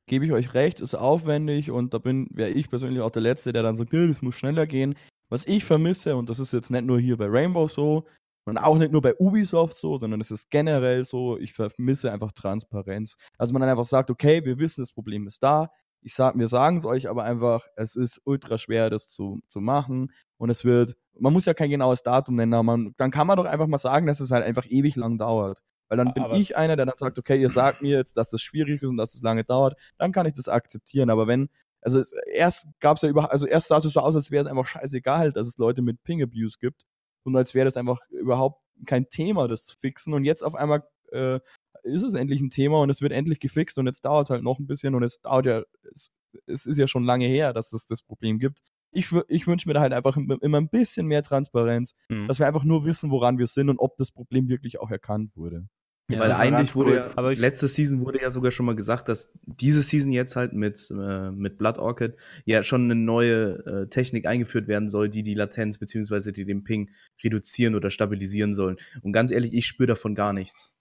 gebe ich euch recht, ist aufwendig und da bin wäre ich persönlich auch der Letzte, der dann sagt, "Ja, das muss schneller gehen. Was ich vermisse, und das ist jetzt nicht nur hier bei Rainbow so, und auch nicht nur bei Ubisoft so, sondern es ist generell so, ich vermisse einfach Transparenz. Also man dann einfach sagt, okay, wir wissen, das Problem ist da. Ich sag, wir sagen es euch aber einfach, es ist ultra schwer, das zu, zu machen. Und es wird, man muss ja kein genaues Datum nennen, aber man, dann kann man doch einfach mal sagen, dass es halt einfach ewig lang dauert. Weil dann bin Aber- ich einer, der dann sagt, okay, ihr sagt mir jetzt, dass das schwierig ist und dass es lange dauert, dann kann ich das akzeptieren. Aber wenn, also es, erst gab es ja über, also erst sah es so aus, als wäre es einfach scheißegal, dass es Leute mit Ping Abuse gibt und als wäre das einfach überhaupt kein Thema, das zu fixen. Und jetzt auf einmal äh, ist es endlich ein Thema und es wird endlich gefixt und jetzt dauert es halt noch ein bisschen und es dauert ja, es, es ist ja schon lange her, dass es das Problem gibt. Ich, ich wünsche mir da halt einfach im- immer ein bisschen mehr Transparenz, Mhm. dass wir einfach nur wissen, woran wir sind und ob das Problem wirklich auch erkannt wurde. Ja, Weil eigentlich wurde ja, Aber letzte Season wurde ja sogar schon mal gesagt, dass diese Season jetzt halt mit, äh, mit Blood Orchid ja schon eine neue äh, Technik eingeführt werden soll, die die Latenz beziehungsweise die den Ping reduzieren oder stabilisieren sollen. Und ganz ehrlich, ich spüre davon gar nichts.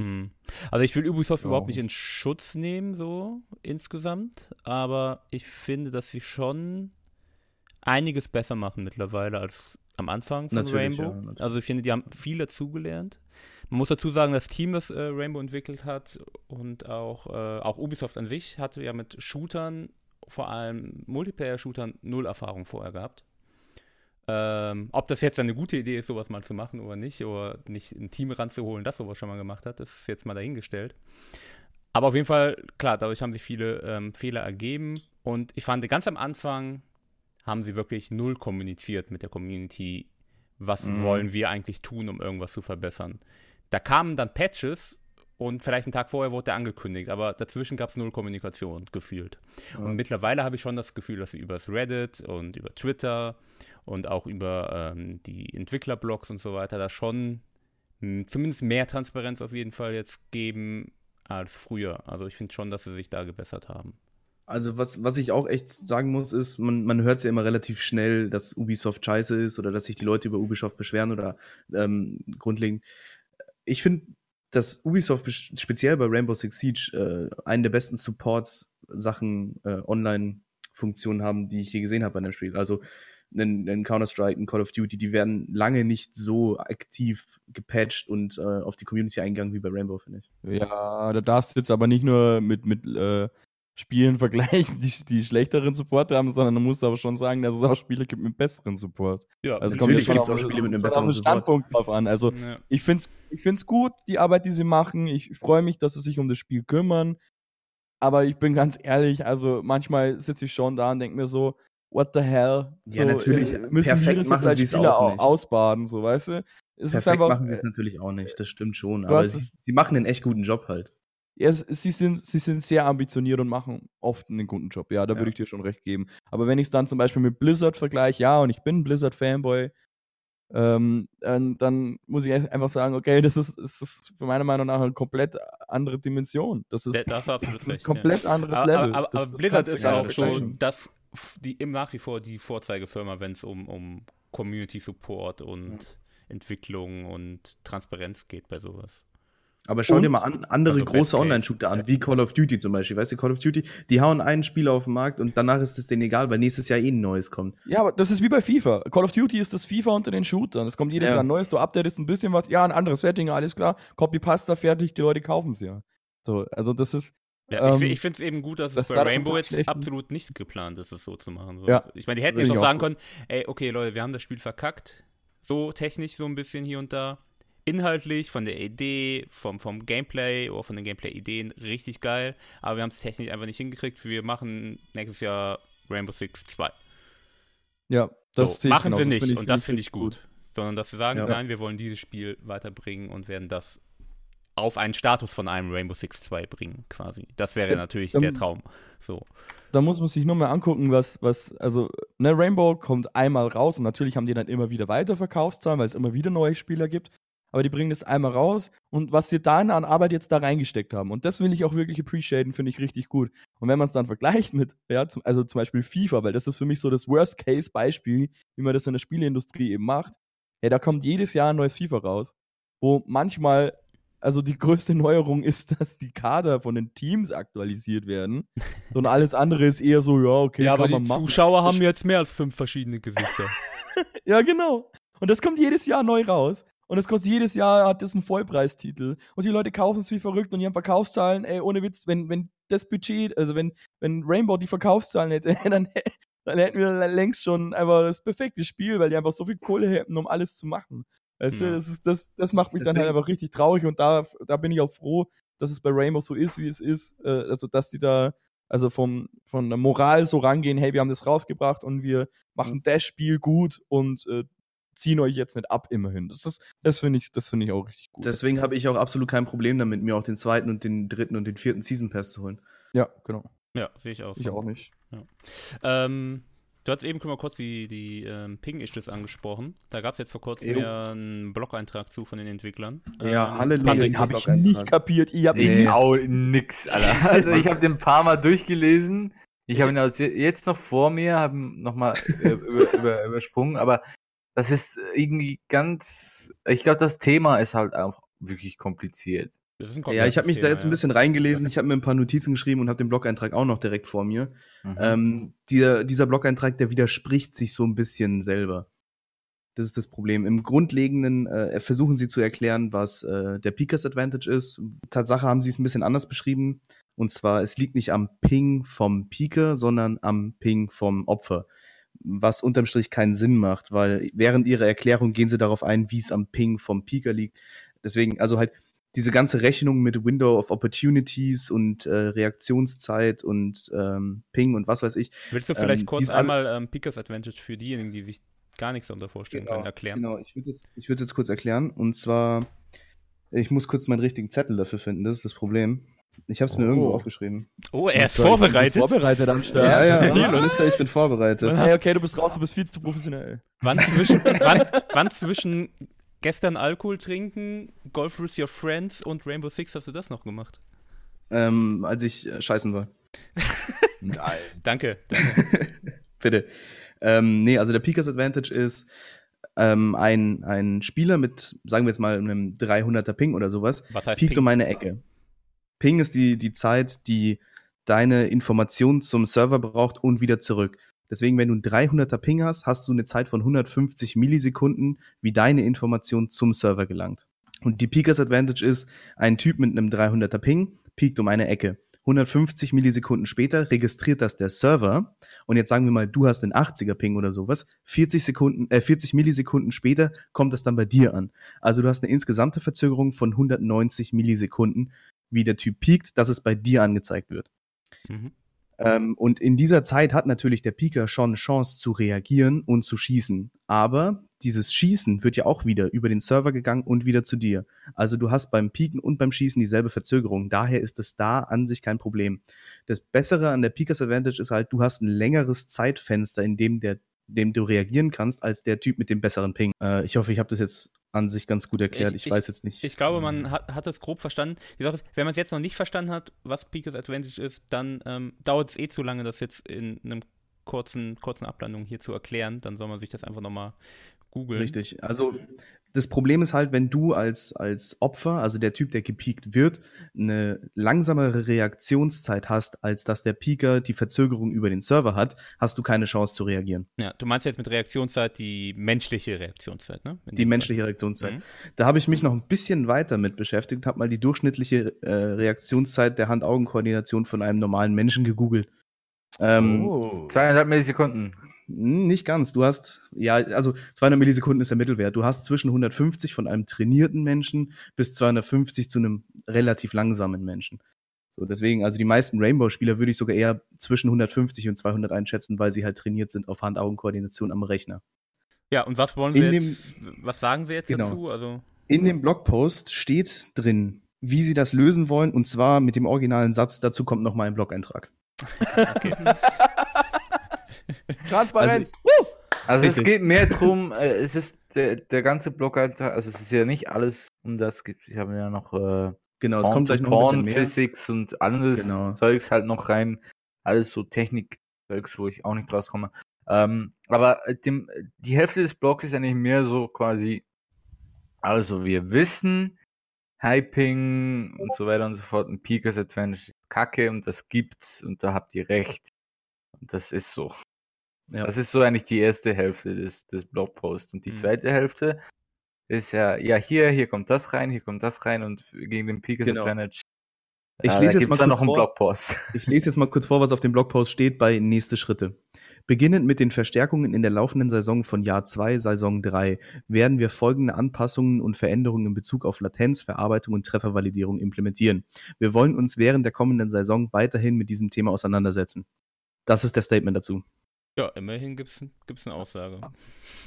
Hm. Also ich will Ubisoft Ja. überhaupt nicht in Schutz nehmen, so insgesamt, aber ich finde, dass sie schon einiges besser machen mittlerweile als am Anfang von Natürlich, Rainbow. ja, also ich finde, die haben viel dazugelernt. Man muss dazu sagen, das Team, das äh, Rainbow entwickelt hat und auch, äh, auch Ubisoft an sich hatte ja mit Shootern, vor allem Multiplayer-Shootern, null Erfahrung vorher gehabt. Ähm, ob das jetzt eine gute Idee ist, sowas mal zu machen oder nicht, oder nicht ein Team ranzuholen, das sowas schon mal gemacht hat, das ist jetzt mal dahingestellt. Aber auf jeden Fall, klar, dadurch haben sich viele ähm, Fehler ergeben. Und ich fand, ganz am Anfang haben sie wirklich null kommuniziert mit der Community, was Mhm. wollen wir eigentlich tun, um irgendwas zu verbessern. Da kamen dann Patches und vielleicht einen Tag vorher wurde der angekündigt, aber dazwischen gab es null Kommunikation, gefühlt. Und mittlerweile habe ich schon das Gefühl, dass sie übers Reddit und über Twitter und auch über ähm, die Entwicklerblogs und so weiter da schon mh, zumindest mehr Transparenz auf jeden Fall jetzt geben als früher. Also ich finde schon, dass sie sich da gebessert haben. Also was, was ich auch echt sagen muss, ist, man, man hört es ja immer relativ schnell, dass Ubisoft scheiße ist oder dass sich die Leute über Ubisoft beschweren oder ähm, grundlegend. Ich finde, dass Ubisoft speziell bei Rainbow Six Siege äh, einen der besten Supports Sachen äh, Online-Funktionen haben, die ich je gesehen habe bei dem Spiel. Also ein Counter-Strike, ein Call of Duty, die werden lange nicht so aktiv gepatcht und äh, auf die Community eingegangen wie bei Rainbow, finde ich. Ja, da darfst du jetzt aber nicht nur mit, mit äh, Spielen vergleichen, die, die schlechteren Support haben, sondern du musst aber schon sagen, dass es auch Spiele gibt mit besseren Support. Ja, Also Natürlich kommt gibt's schon auch Spiele mit einem besseren Support. Standpunkt drauf an. Also ja. ich finde es ich find's gut, die Arbeit, die sie machen. Ich freue mich, dass sie sich um das Spiel kümmern. Aber ich bin ganz ehrlich, also manchmal sitze ich schon da und denke mir so, what the hell? Ja, so, natürlich, äh, Müssen perfekt machen sie es Spieler auch au- nicht. ausbaden, so, weißt du? Es Perfekt einfach, machen sie es natürlich auch nicht, das stimmt schon. Aber sie, es- sie machen einen echt guten Job halt. Ja, sie, sind, sie sind sehr ambitioniert und machen oft einen guten Job. Ja, da Ja. würde ich dir schon recht geben. Aber wenn ich es dann zum Beispiel mit Blizzard vergleiche, ja, und ich bin ein Blizzard-Fanboy, ähm, dann, muss ich einfach sagen, okay, das ist, das ist für meiner Meinung nach eine komplett andere Dimension. Das ist, das absolut ist ein recht, ja. komplett anderes aber, Level. Aber, das, aber das Blizzard ist auch nicht so vergleichen. das, die im nach wie vor die Vorzeigefirma, wenn es um, um Community Support und Entwicklung und Transparenz geht bei sowas. Aber schau Und- dir mal an, andere Also große. Online-Shooter an, wie Call of Duty zum Beispiel. Weißt du, Call of Duty, die hauen einen Spieler auf den Markt und danach ist es denen egal, weil nächstes Jahr eh ein neues kommt. Ja, aber das ist wie bei FIFA. Call of Duty ist das FIFA unter den Shootern. Es kommt jedes Ja. Jahr ein neues, du updatest ein bisschen was. Ja, ein anderes Setting, alles klar. Copy Pasta fertig, die Leute kaufen es ja. So, also das ist. Ja, ich ähm, fi- ich finde es eben gut, dass es das bei sah doch Rainbow jetzt absolut nicht geplant ist, es so zu machen. So. Ja. Ich meine, die hätten jetzt ich auch auch sagen gut. können, ey, okay, Leute, wir haben das Spiel verkackt. So technisch so ein bisschen hier und da. Inhaltlich, von der Idee, vom, vom Gameplay oder von den Gameplay-Ideen richtig geil. Aber wir haben es technisch einfach nicht hingekriegt. Wir machen nächstes Jahr Rainbow Six 2. Ja, das so, machen sie Das nicht ich und das finde ich gut. Sondern dass sie sagen, Ja. nein, wir wollen dieses Spiel weiterbringen und werden das auf einen Status von einem Rainbow Six 2 bringen, quasi. Das wäre natürlich dann- der Traum. So. da muss man sich nur mal angucken, was, was, also, ne, Rainbow kommt einmal raus und natürlich haben die dann immer wieder weiter Verkaufszahlen, weil es immer wieder neue Spieler gibt. Aber die bringen das einmal raus und was sie dann an Arbeit jetzt da reingesteckt haben. Und das will ich auch wirklich appreciaten, finde ich richtig gut. Und wenn man es dann vergleicht mit, ja, zum, also zum Beispiel FIFA, weil das ist für mich so das Worst-Case-Beispiel, wie man das in der Spieleindustrie eben macht. Ja, da kommt jedes Jahr ein neues FIFA raus, wo manchmal, also die größte Neuerung ist, dass die Kader von den Teams aktualisiert werden. So, und alles andere ist eher so, ja, okay, kann man machen. Zuschauer haben jetzt mehr als fünf verschiedene Gesichter. Ja, genau. Und das kommt jedes Jahr neu raus. Und es kostet jedes Jahr, hat das einen Vollpreistitel. Und die Leute kaufen es wie verrückt und die haben Verkaufszahlen, ey, ohne Witz, wenn, wenn das Budget, also wenn, wenn Rainbow die Verkaufszahlen hätte, dann, dann hätten wir längst schon einfach das perfekte Spiel, weil die einfach so viel Kohle hätten, um alles zu machen. Weißt Ja. du, das, ist, das, das macht mich dann halt Deswegen- einfach richtig traurig und da, da bin ich auch froh, dass es bei Rainbow so ist, wie es ist. Äh, also, dass die da, also vom, von der Moral so rangehen, hey, wir haben das rausgebracht und wir machen das Spiel gut und äh, ziehen euch jetzt nicht ab, immerhin. Das, ist- das finde ich, das finde ich auch richtig gut. Deswegen habe ich auch absolut kein Problem damit, mir auch den zweiten und den dritten und den vierten Season Pass zu holen. ja, genau. ja, sehe ich auch. Ich so. auch nicht. Ähm, du hast eben schon mal kurz die, die ähm, Ping-Issues angesprochen. Da gab es jetzt vor kurzem ja einen Blog-Eintrag zu von den Entwicklern. Ja, Ähm, Halleluja. Den habe ich nicht kapiert. Ich habe nicht. auch nix, Alter. Also ich habe den ein paar Mal durchgelesen. Ich habe ihn jetzt noch vor mir, habe ihn nochmal äh, über, über, übersprungen, aber das ist irgendwie ganz. Ich glaube, das Thema ist halt auch wirklich kompliziert. Ja, ich habe mich da komplexes jetzt ein Thema, bisschen reingelesen. Ich habe mir ein paar Notizen geschrieben und habe den Blog-Eintrag auch noch direkt vor mir. Mhm. Ähm, dieser, dieser Blog-Eintrag, der widerspricht sich so ein bisschen selber. Das ist das Problem. Im Grundlegenden äh, versuchen sie zu erklären, was äh, der Peakers Advantage ist. Tatsache haben sie es ein bisschen anders beschrieben. Und zwar, es liegt nicht am Ping vom Peaker, sondern am Ping vom Opfer. Was unterm Strich keinen Sinn macht, weil während ihrer Erklärung gehen sie darauf ein, wie es am Ping vom Peaker liegt. Deswegen, also halt, diese ganze Rechnung mit Window of Opportunities und äh, Reaktionszeit und ähm, Ping und was weiß ich. Willst du vielleicht ähm, kurz einmal ähm, Pickers Advantage für diejenigen, die sich gar nichts darunter vorstellen können, erklären? Genau, ich würde jetzt, ich würd jetzt kurz erklären. Und zwar, ich muss kurz meinen richtigen Zettel dafür finden, das ist das Problem. Ich habe es mir Oh. irgendwo aufgeschrieben. Oh, er ist Ich bin vorbereitet. Vorbereitet am Start. Ja, ja, Ja. ja. Mister, ich bin vorbereitet. Hey, okay, du bist raus, du bist viel zu professionell. Wann zwischen, wann, wann zwischen gestern Alkohol trinken, Golf with Your Friends und Rainbow Six hast du das noch gemacht? Ähm, als ich äh, scheißen war. Nein. Danke. danke. Bitte. Ähm, nee, also der Peakers Advantage ist ähm, ein, ein Spieler mit, sagen wir jetzt mal, einem 300er Ping oder sowas, Was heißt piekt Ping? um eine Ecke. Ping ist die, die Zeit, die deine Information zum Server braucht und wieder zurück. Deswegen, wenn du einen 300er Ping hast, hast du eine Zeit von 150 Millisekunden, wie deine Information zum Server gelangt. Und die Peakers Advantage ist, ein Typ mit einem 300er Ping piekt um eine Ecke. 150 Millisekunden später registriert das der Server. Und jetzt sagen wir mal, du hast einen 80er Ping oder sowas. 40 Sekunden, äh, 40 Millisekunden später kommt das dann bei dir an. Also du hast eine insgesamte Verzögerung von 190 Millisekunden, wie der Typ piekt, dass es bei dir angezeigt wird. Mhm. Ähm, und in dieser Zeit hat natürlich der Pieker schon Chance zu reagieren und zu schießen. Aber dieses Schießen wird ja auch wieder über den Server gegangen und wieder zu dir. Also du hast beim Piken und beim Schießen dieselbe Verzögerung. Daher ist es da an sich kein Problem. Das Bessere an der Peakers Advantage ist halt, du hast ein längeres Zeitfenster, in dem der dem du reagieren kannst, als der Typ mit dem besseren Ping. Äh, ich hoffe, ich habe das jetzt an sich ganz gut erklärt. Ich, Ich- weiß jetzt nicht. Ich glaube, man hat, hat es grob verstanden. Die Sache ist, wenn man es jetzt noch nicht verstanden hat, was Peakers Advantage ist, dann ähm, dauert es eh zu lange, das jetzt in einem kurzen, kurzen Ablandung hier zu erklären. Dann soll man sich das einfach nochmal googeln. Richtig. Also das Problem ist halt, wenn du als, als Opfer, also der Typ, der gepiekt wird, eine langsamere Reaktionszeit hast, als dass der Pieker die Verzögerung über den Server hat, hast du keine Chance zu reagieren. Ja, du meinst jetzt mit Reaktionszeit die menschliche Reaktionszeit, ne? In Die menschliche Reaktionszeit. Mhm. Da habe ich mich noch ein bisschen weiter mit beschäftigt, habe mal die durchschnittliche äh, Reaktionszeit der Hand-Augen-Koordination von einem normalen Menschen gegoogelt. Ähm, Oh. Zweieinhalb Millisekunden. Nicht ganz. Du hast, ja, also 200 Millisekunden ist der Mittelwert. Du hast zwischen 150 von einem trainierten Menschen bis 250 zu einem relativ langsamen Menschen. So, deswegen, also die meisten Rainbow-Spieler würde ich sogar eher zwischen 150 und 200 einschätzen, weil sie halt trainiert sind auf Hand-Augen-Koordination am Rechner. Ja, und was wollen wir In jetzt, was sagen wir jetzt Genau. dazu? Also, In dem Blogpost steht drin, wie sie das lösen wollen, und zwar mit dem originalen Satz, dazu kommt noch mal ein Blog-Eintrag. okay. Transparenz. Also es Richtig. geht mehr drum, äh, es ist der, der ganze Blog-Eintrag, also es ist ja nicht alles um das gibt. Ich habe ja noch äh, Genau, es kommt gleich noch ein bisschen mehr. Physics und anderes Genau. Zeugs halt noch rein. Alles so Technik-Zeugs, wo ich auch nicht rauskomme. Ähm, aber äh, dem, die Hälfte des Blogs ist eigentlich mehr so quasi, also wir wissen, Hyping und so weiter und so fort, ein Peakers Advantage ist kacke und das gibt's und da habt ihr recht. Und das ist so. Ja. Das ist so eigentlich die erste Hälfte des, des Blogposts. Und die Mhm. zweite Hälfte ist ja, ja, hier, hier kommt das rein, hier kommt das rein und gegen den Peakers Genau. Advantage. Ich äh, lese jetzt mal kurz vor. Ich lese jetzt mal kurz vor, was auf dem Blogpost steht bei nächste Schritte. Beginnend mit den Verstärkungen in der laufenden Saison von Jahr 2, Saison 3 werden wir folgende Anpassungen und Veränderungen in Bezug auf Latenz, Verarbeitung und Treffervalidierung implementieren. Wir wollen uns während der kommenden Saison weiterhin mit diesem Thema auseinandersetzen. Das ist der Statement dazu. Ja, immerhin gibt es eine Aussage.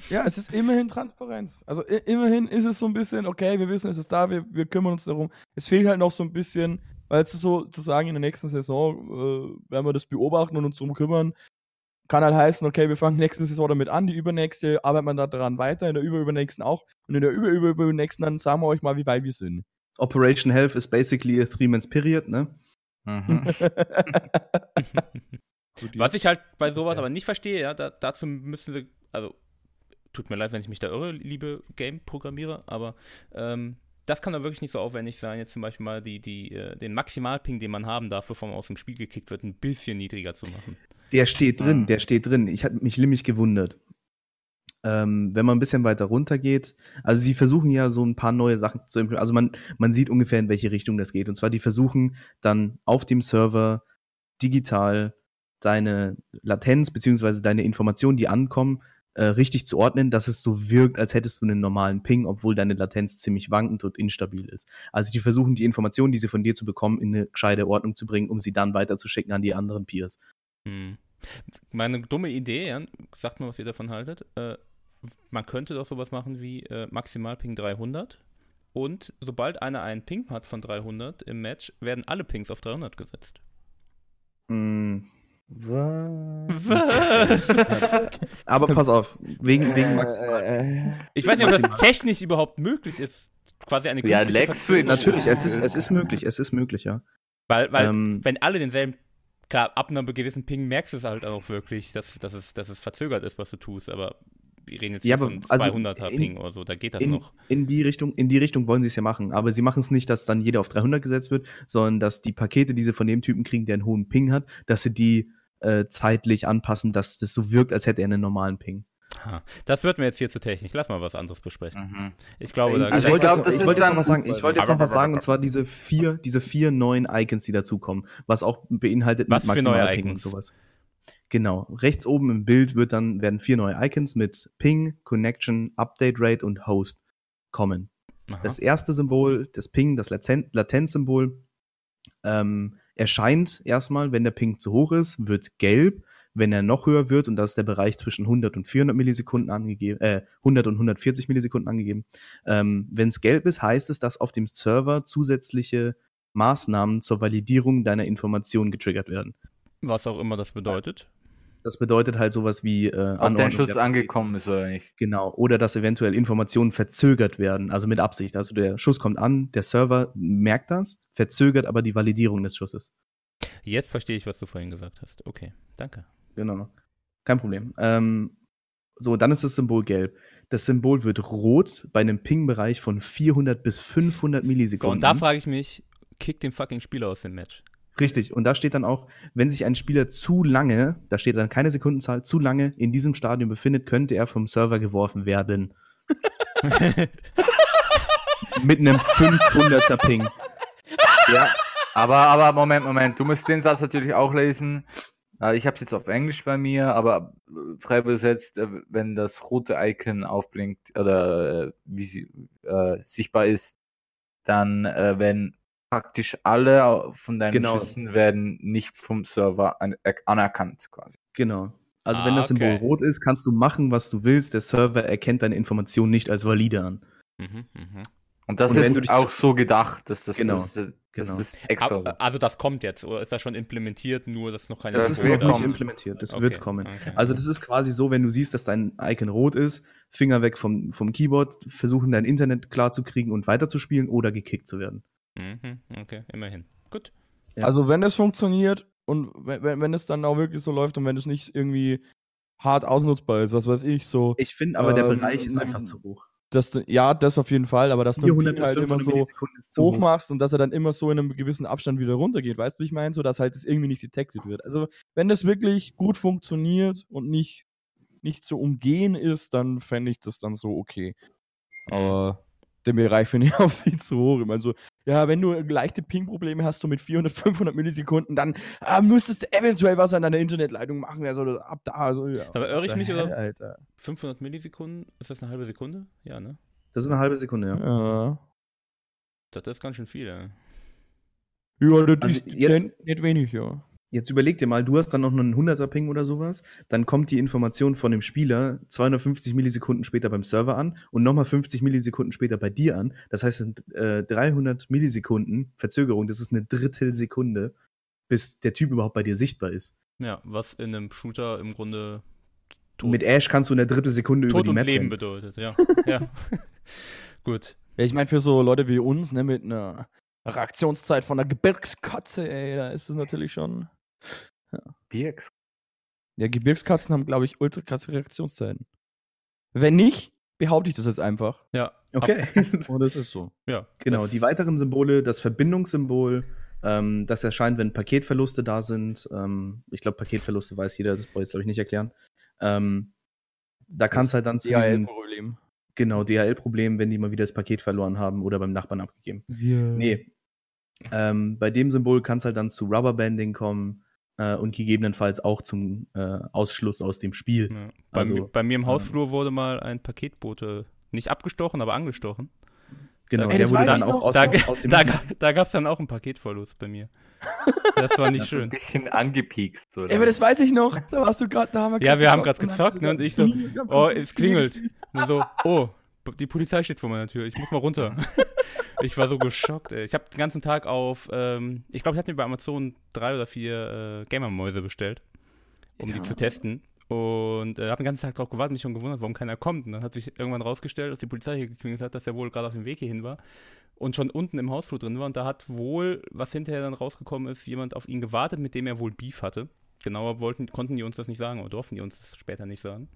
Ja, es ist immerhin Transparenz. Also immerhin ist es so ein bisschen, okay, wir wissen, es ist da, wir, wir kümmern uns darum. Es fehlt halt noch so ein bisschen, weil es ist so zu sagen, in der nächsten Saison äh, werden wir das beobachten und uns darum kümmern. Kann halt heißen, okay, wir fangen nächste Saison damit an, die übernächste arbeitet man da daran weiter, in der überübernächsten auch. Und in der überüberübernächsten dann sagen wir euch mal, wie weit wir sind. Operation Health is basically a three-month period, ne? Mhm. Was ich halt bei sowas Ja. aber nicht verstehe, ja, da, dazu müssen sie, also tut mir leid, wenn ich mich da irre, liebe Game-Programmierer, aber ähm, das kann doch wirklich nicht so aufwendig sein, jetzt zum Beispiel mal die, die, äh, den Maximalping, den man haben darf, bevor man aus dem Spiel gekickt wird, ein bisschen niedriger zu machen. Der steht drin, Ah. der steht drin. Ich hatte mich nämlich gewundert. Ähm, wenn man ein bisschen weiter runter geht, also sie versuchen ja so ein paar neue Sachen zu implementieren. Also man, man sieht ungefähr, in welche Richtung das geht. Und zwar, die versuchen dann auf dem Server digital deine Latenz beziehungsweise deine Informationen, die ankommen, äh, richtig zu ordnen, dass es so wirkt, als hättest du einen normalen Ping, obwohl deine Latenz ziemlich wankend und instabil ist. Also die versuchen, die Informationen, die sie von dir zu bekommen, in eine gescheite Ordnung zu bringen, um sie dann weiterzuschicken an die anderen Peers. Hm. Meine dumme Idee, ja, sagt mal, was ihr davon haltet. Äh, man könnte doch sowas machen wie äh, Maximalping 300 und sobald einer einen Ping hat von 300 im Match, werden alle Pings auf 300 gesetzt. Mm, Was? Aber pass auf, wegen, wegen Äh, maximal. äh, Ich weiß nicht, ob das technisch überhaupt möglich ist. Quasi eine Ja. Switch. Natürlich, es ist, es ist möglich, es ist möglich, ja. Weil, weil Ähm, wenn alle denselben, klar, ab einem gewissen Ping merkst du es halt auch wirklich, dass, dass, es, dass es verzögert ist, was du tust, aber wir reden jetzt Ja, von also 200er in- Ping oder so, da geht das in, noch. in die Richtung, in die Richtung wollen sie es ja machen. Aber sie machen es nicht, dass dann jeder auf 300 gesetzt wird, sondern dass die Pakete, die sie von dem Typen kriegen, der einen hohen Ping hat, dass sie die äh, zeitlich anpassen, dass das so wirkt, als hätte er einen normalen Ping. Ha, das wird mir jetzt hier zu technisch. Lass mal was anderes besprechen. mhm. Ich glaube, da ich, Also ich wollte glaub, ich wollte jetzt noch was sagen. Ich wollte jetzt noch was sagen, und zwar diese vier, diese vier neuen Icons, die dazukommen, was auch beinhaltet Was für neue Icons? und sowas. Genau. Rechts oben im Bild wird dann, werden vier neue Icons mit Ping, Connection, Update Rate und Host kommen. Aha. Das erste Symbol, das Ping, das Laten- Latenzsymbol, ähm, erscheint erstmal, wenn der Ping zu hoch ist, wird gelb. Wenn er noch höher wird, und das ist der Bereich zwischen 100 und 400 Millisekunden angegeben, äh, 100 und 140 Millisekunden angegeben. Ähm, wenn es gelb ist, heißt es, dass auf dem Server zusätzliche Maßnahmen zur Validierung deiner Informationen getriggert werden. Was auch immer das bedeutet. Das bedeutet halt sowas wie äh, Ob Anordnung dein Schuss der- angekommen ist oder nicht. Genau. Oder dass eventuell Informationen verzögert werden, also mit Absicht. Also der Schuss kommt an, der Server merkt das, verzögert aber die Validierung des Schusses. Jetzt verstehe ich, was du vorhin gesagt hast. Okay, danke. Genau. Kein Problem. Ähm, So, dann ist das Symbol gelb. Das Symbol wird rot bei einem Ping-Bereich von 400 bis 500 So, Millisekunden. und da frage ich mich, kick den fucking Spieler aus dem Match. Richtig. Und da steht dann auch, wenn sich ein Spieler zu lange, da steht dann keine Sekundenzahl, zu lange in diesem Stadium befindet, könnte er vom Server geworfen werden. Mit einem 500er Ping. Ja, aber, aber Moment, Moment, du musst den Satz natürlich auch lesen. Ich habe es jetzt auf Englisch bei mir, aber äh, frei übersetzt, äh, wenn das rote Icon aufblinkt oder äh, wie sie äh, sichtbar ist, dann äh, werden praktisch alle von deinen Genau. Schüssen werden nicht vom Server an, anerkannt quasi. Genau. Also Ah, wenn das Symbol okay. rot ist, kannst du machen, was du willst. Der Server erkennt deine Information nicht als valide an. Mhm, mhm. Und das Und ist auch so gedacht, dass das, Genau, das, das, genau. ist extra. Also das kommt jetzt, oder ist das schon implementiert, nur dass noch keine Das Das ist noch nicht implementiert. Das Okay, wird kommen. okay. Also das ist quasi so, wenn du siehst, dass dein Icon rot ist, Finger weg vom, vom Keyboard, versuchen dein Internet klar zu kriegen und weiterzuspielen oder gekickt zu werden. Mhm, okay, immerhin. Gut. Ja. Also wenn das funktioniert und wenn, wenn wenn es dann auch wirklich so läuft und wenn es nicht irgendwie hart ausnutzbar ist, was weiß ich, so, Ich finde aber, der Ähm, Bereich ist einfach zu hoch. dass du, ja, das auf jeden Fall, aber dass du den 400 Ping bis halt immer 500 so hoch hoch. machst und dass er dann immer so in einem gewissen Abstand wieder runtergeht, weißt du, wie ich meine? So, dass halt das irgendwie nicht detected wird. Also, wenn das wirklich gut funktioniert und nicht, nicht zu umgehen ist, dann fände ich das dann so okay. Aber den Bereich finde ich auch viel zu hoch. Ich meine so, ja, wenn du leichte Ping-Probleme hast, so mit 400, 500 Millisekunden, dann ah, müsstest du eventuell was an deiner Internetleitung machen. Also das- ab da, so, ja. Aber irre ich mich, oder? Alter. 500 Millisekunden? Ist das eine halbe Sekunde? Ja, ne? Das ist eine halbe Sekunde, ja. Ja. Das ist ganz schön viel, ey. Ja, das Also ist jetzt- nicht, nicht wenig, ja. Jetzt überleg dir mal, du hast dann noch einen 100er Ping oder sowas, dann kommt die Information von dem Spieler 250 Millisekunden später beim Server an und nochmal 50 Millisekunden später bei dir an. Das heißt, sind äh, 300 Millisekunden Verzögerung, das ist eine Drittelsekunde, bis der Typ überhaupt bei dir sichtbar ist. Ja, was in einem Shooter im Grunde Tod, Mit Ash kannst du eine Drittelsekunde über die und Map Leben rennen. bedeutet, ja. ja. Gut. Ja, ich meine, für so Leute wie uns, ne, mit einer Reaktionszeit von einer Gebirgskatze, ey, da ist es natürlich schon. Birks. Ja, Gebirgskatzen haben, glaube ich, ultra krasse Reaktionszeiten. Wenn nicht, behaupte ich das jetzt einfach. Ja. Okay. Und das ist so. Ja. Genau, die weiteren Symbole, das Verbindungssymbol, ähm, das erscheint, wenn Paketverluste da sind. Ähm, ich glaube, Paketverluste weiß jeder, das brauche ich jetzt, glaube ich, nicht erklären. Ähm, da kann es halt dann zu diesen, DHL-Problem. genau, DHL-Problemen, wenn die mal wieder das Paket verloren haben oder beim Nachbarn abgegeben. Nee. Ähm, bei dem Symbol kann es halt dann zu Rubberbanding kommen äh, und gegebenenfalls auch zum äh, Ausschluss aus dem Spiel. ja. Bei, Also, mir, bei mir im Hausflur wurde mal ein Paketbote nicht abgestochen, aber angestochen. Genau, Ey, der das wurde dann auch aus, Da, dem- aus dem da, da gab es dann auch einen Paketverlust bei mir. Das war nicht So ein schön. bisschen angepiekst, oder? Ey, aber das weiß ich noch. Da warst du gerade, da haben wir Ja, wir haben grad gezockt, ne, und ich so, oh, es klingelt. Und so, oh, die Polizei steht vor meiner Tür, ich muss mal runter. ich war so geschockt, ey. Ich habe den ganzen Tag auf, ähm, ich glaube, ich hatte mir bei Amazon drei oder vier äh, Gamer-Mäuse bestellt, um die Ja. zu testen. Und äh, habe den ganzen Tag drauf gewartet, mich schon gewundert, warum keiner kommt. Und dann hat sich irgendwann rausgestellt, dass die Polizei hier geklingelt hat, dass er wohl gerade auf dem Weg hierhin war und schon unten im Hausflur drin war. Und da hat wohl, was hinterher dann rausgekommen ist, jemand auf ihn gewartet, mit dem er wohl Beef hatte. Genauer wollten, konnten die uns das nicht sagen oder durften die uns das später nicht sagen.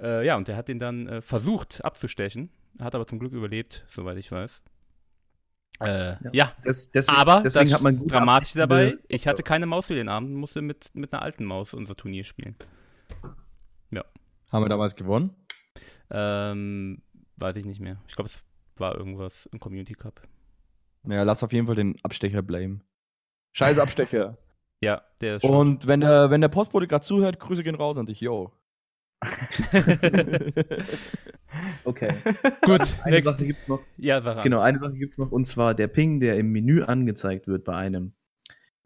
Äh, ja, und der hat den dann äh, versucht abzustechen, hat aber zum Glück überlebt, soweit ich weiß. Äh, ja. Das, deswegen, aber deswegen das hat man gute Dramatische dabei, ich hatte keine Maus für den Abend und musste mit, mit einer alten Maus unser Turnier spielen. Haben wir damals gewonnen? Ähm, weiß ich nicht mehr. Ich glaube, es war irgendwas im Community Cup. Ja, lass auf jeden Fall den Abstecher blame. Scheiß Abstecher. Ja, der ist schon. Und wenn der, wenn der Postbote gerade zuhört, Grüße gehen raus an dich, yo. Okay. Gut, Eine next. Sache gibt's noch. Ja, Sarah. Genau, eine Sache gibt's noch, und zwar der Ping, der im Menü angezeigt wird bei einem,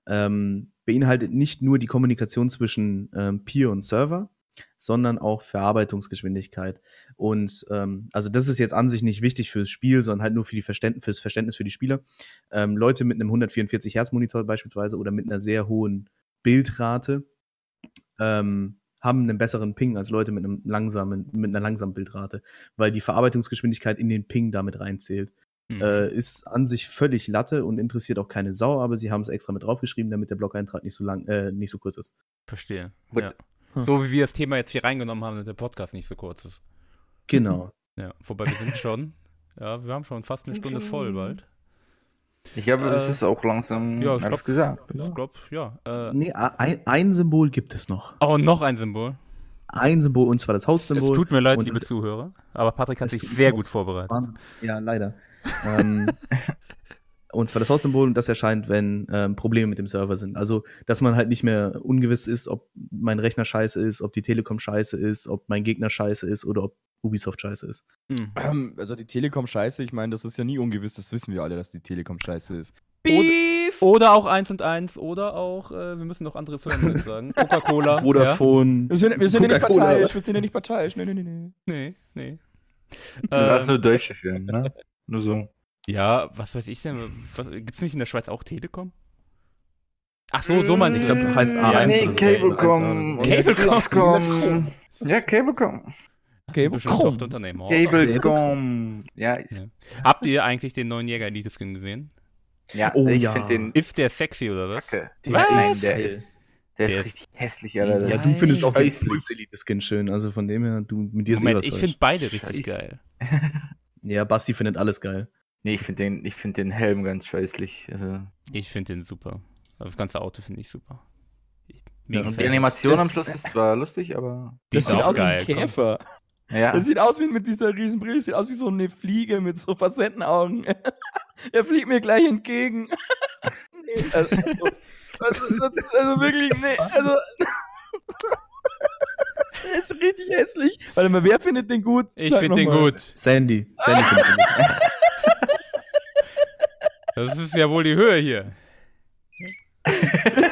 ähm, beinhaltet nicht nur die Kommunikation zwischen ähm, Peer und Server, sondern auch Verarbeitungsgeschwindigkeit. Und ähm, also das ist jetzt an sich nicht wichtig fürs Spiel, sondern halt nur für die Verständnis, fürs Verständnis für die Spieler. Ähm, Leute mit einem 144 Hertz Monitor beispielsweise oder mit einer sehr hohen Bildrate ähm, haben einen besseren Ping als Leute mit einem langsamen, mit einer langsamen Bildrate, weil die Verarbeitungsgeschwindigkeit in den Ping damit reinzählt. Mhm. Äh, ist an sich völlig Latte und interessiert auch keine Sau, aber sie haben es extra mit draufgeschrieben, damit der Blog-Eintrag nicht so lang, äh, nicht so kurz ist. Verstehe. Ja. So wie wir das Thema jetzt hier reingenommen haben, damit der Podcast nicht so kurz ist. Genau. Ja, wobei wir sind schon, ja, wir haben schon fast eine Stunde voll bald. Ich glaube, das Äh, ist auch langsam Ja, ich alles glaube, gesagt. ich oder? glaub, ja. Äh, Nee, ein, ein Symbol gibt es noch. oh, noch ein Symbol. Ein Symbol, und zwar das Es Haussymbol. tut mir leid, Und liebe Zuhörer, aber Patrick hat sich sehr gut vorbereitet. Wahnsinn. Ja, leider. ähm, und zwar das Haussymbol, und das erscheint, wenn ähm, Probleme mit dem Server sind. Also, dass man halt nicht mehr ungewiss ist, ob mein Rechner scheiße ist, ob die Telekom scheiße ist, ob mein Gegner scheiße ist oder ob Ubisoft scheiße ist. Hm. Ähm, Also die Telekom scheiße, ich meine, das ist ja nie ungewiss, das wissen wir alle, dass die Telekom scheiße ist. Beef! Oder auch 1 und 1 oder auch, äh, wir müssen noch andere Firmen sagen. Coca-Cola. Vodafone. Wir sind, wir sind ja nicht parteiisch, wir sind ja nicht parteiisch. Nee, nee, nee, nee. Ja? Nee, nee. Das Ähm, nur deutsche Firmen, ne? Nur so. ja, was weiß ich denn? Was, gibt's nicht in der Schweiz auch Telekom? Ach so, so man Ich glaube, heißt A1 Ja, nee, oder. Cablecom. Oder. Cablecom. Ja, Cablecom. Cablecom. Tochterunternehmen. oder? Cablecom. Ja, Ja. Habt ihr eigentlich den neuen Jäger Elite Skin gesehen? ja Oh ich ja. finde den Ist der sexy oder was? kacke. Der Nein, ist der ist, der ist Der ist- richtig hässlich, Alter. Ja, Das du findest auch den. Puls Elite Skin schön, also von dem her, du mit dir Moment, was ich finde beide richtig Scheiße. geil. Ja, Basti findet alles geil. Nee, ich finde den, ich find den Helm ganz scheußlich. Also, Ich finde den super. Also das ganze Auto finde ich super. Ja, und die Animation am Das- Schluss ist zwar lustig, aber. Die Das ist sieht aus wie ein komm. Ja, Das sieht aus wie mit dieser Riesenbrille, das sieht aus wie so eine Fliege mit so Facettenaugen. er fliegt mir gleich entgegen. nee, das ist so, das ist, das ist also wirklich, nee, also. Der ist richtig hässlich. Warte mal, wer findet den gut? Ich finde den mal. gut. Sandy. Sandy findet ihn gut. Das ist ja wohl die Höhe hier.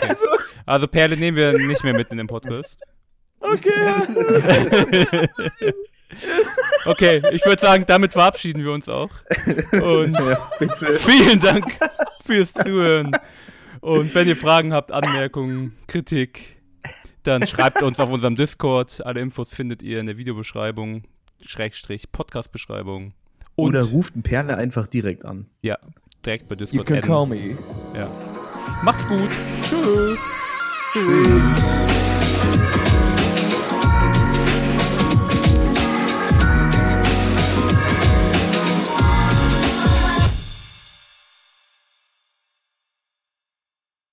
Also, Also Perle nehmen wir nicht mehr mit in den Podcast. Okay. Okay, ich würde sagen, damit verabschieden wir uns auch. Und Ja, bitte. vielen Dank fürs Zuhören. Und wenn ihr Fragen habt, Anmerkungen, Kritik, dann schreibt uns auf unserem Discord. Alle Infos findet ihr in der Videobeschreibung, Schrägstrich Podcast-Beschreibung. Oder ruft einen Perle einfach direkt an. ja, direkt bei You Discord. can adden. call me. Ja. Macht's gut. Tschüss. Tschüss.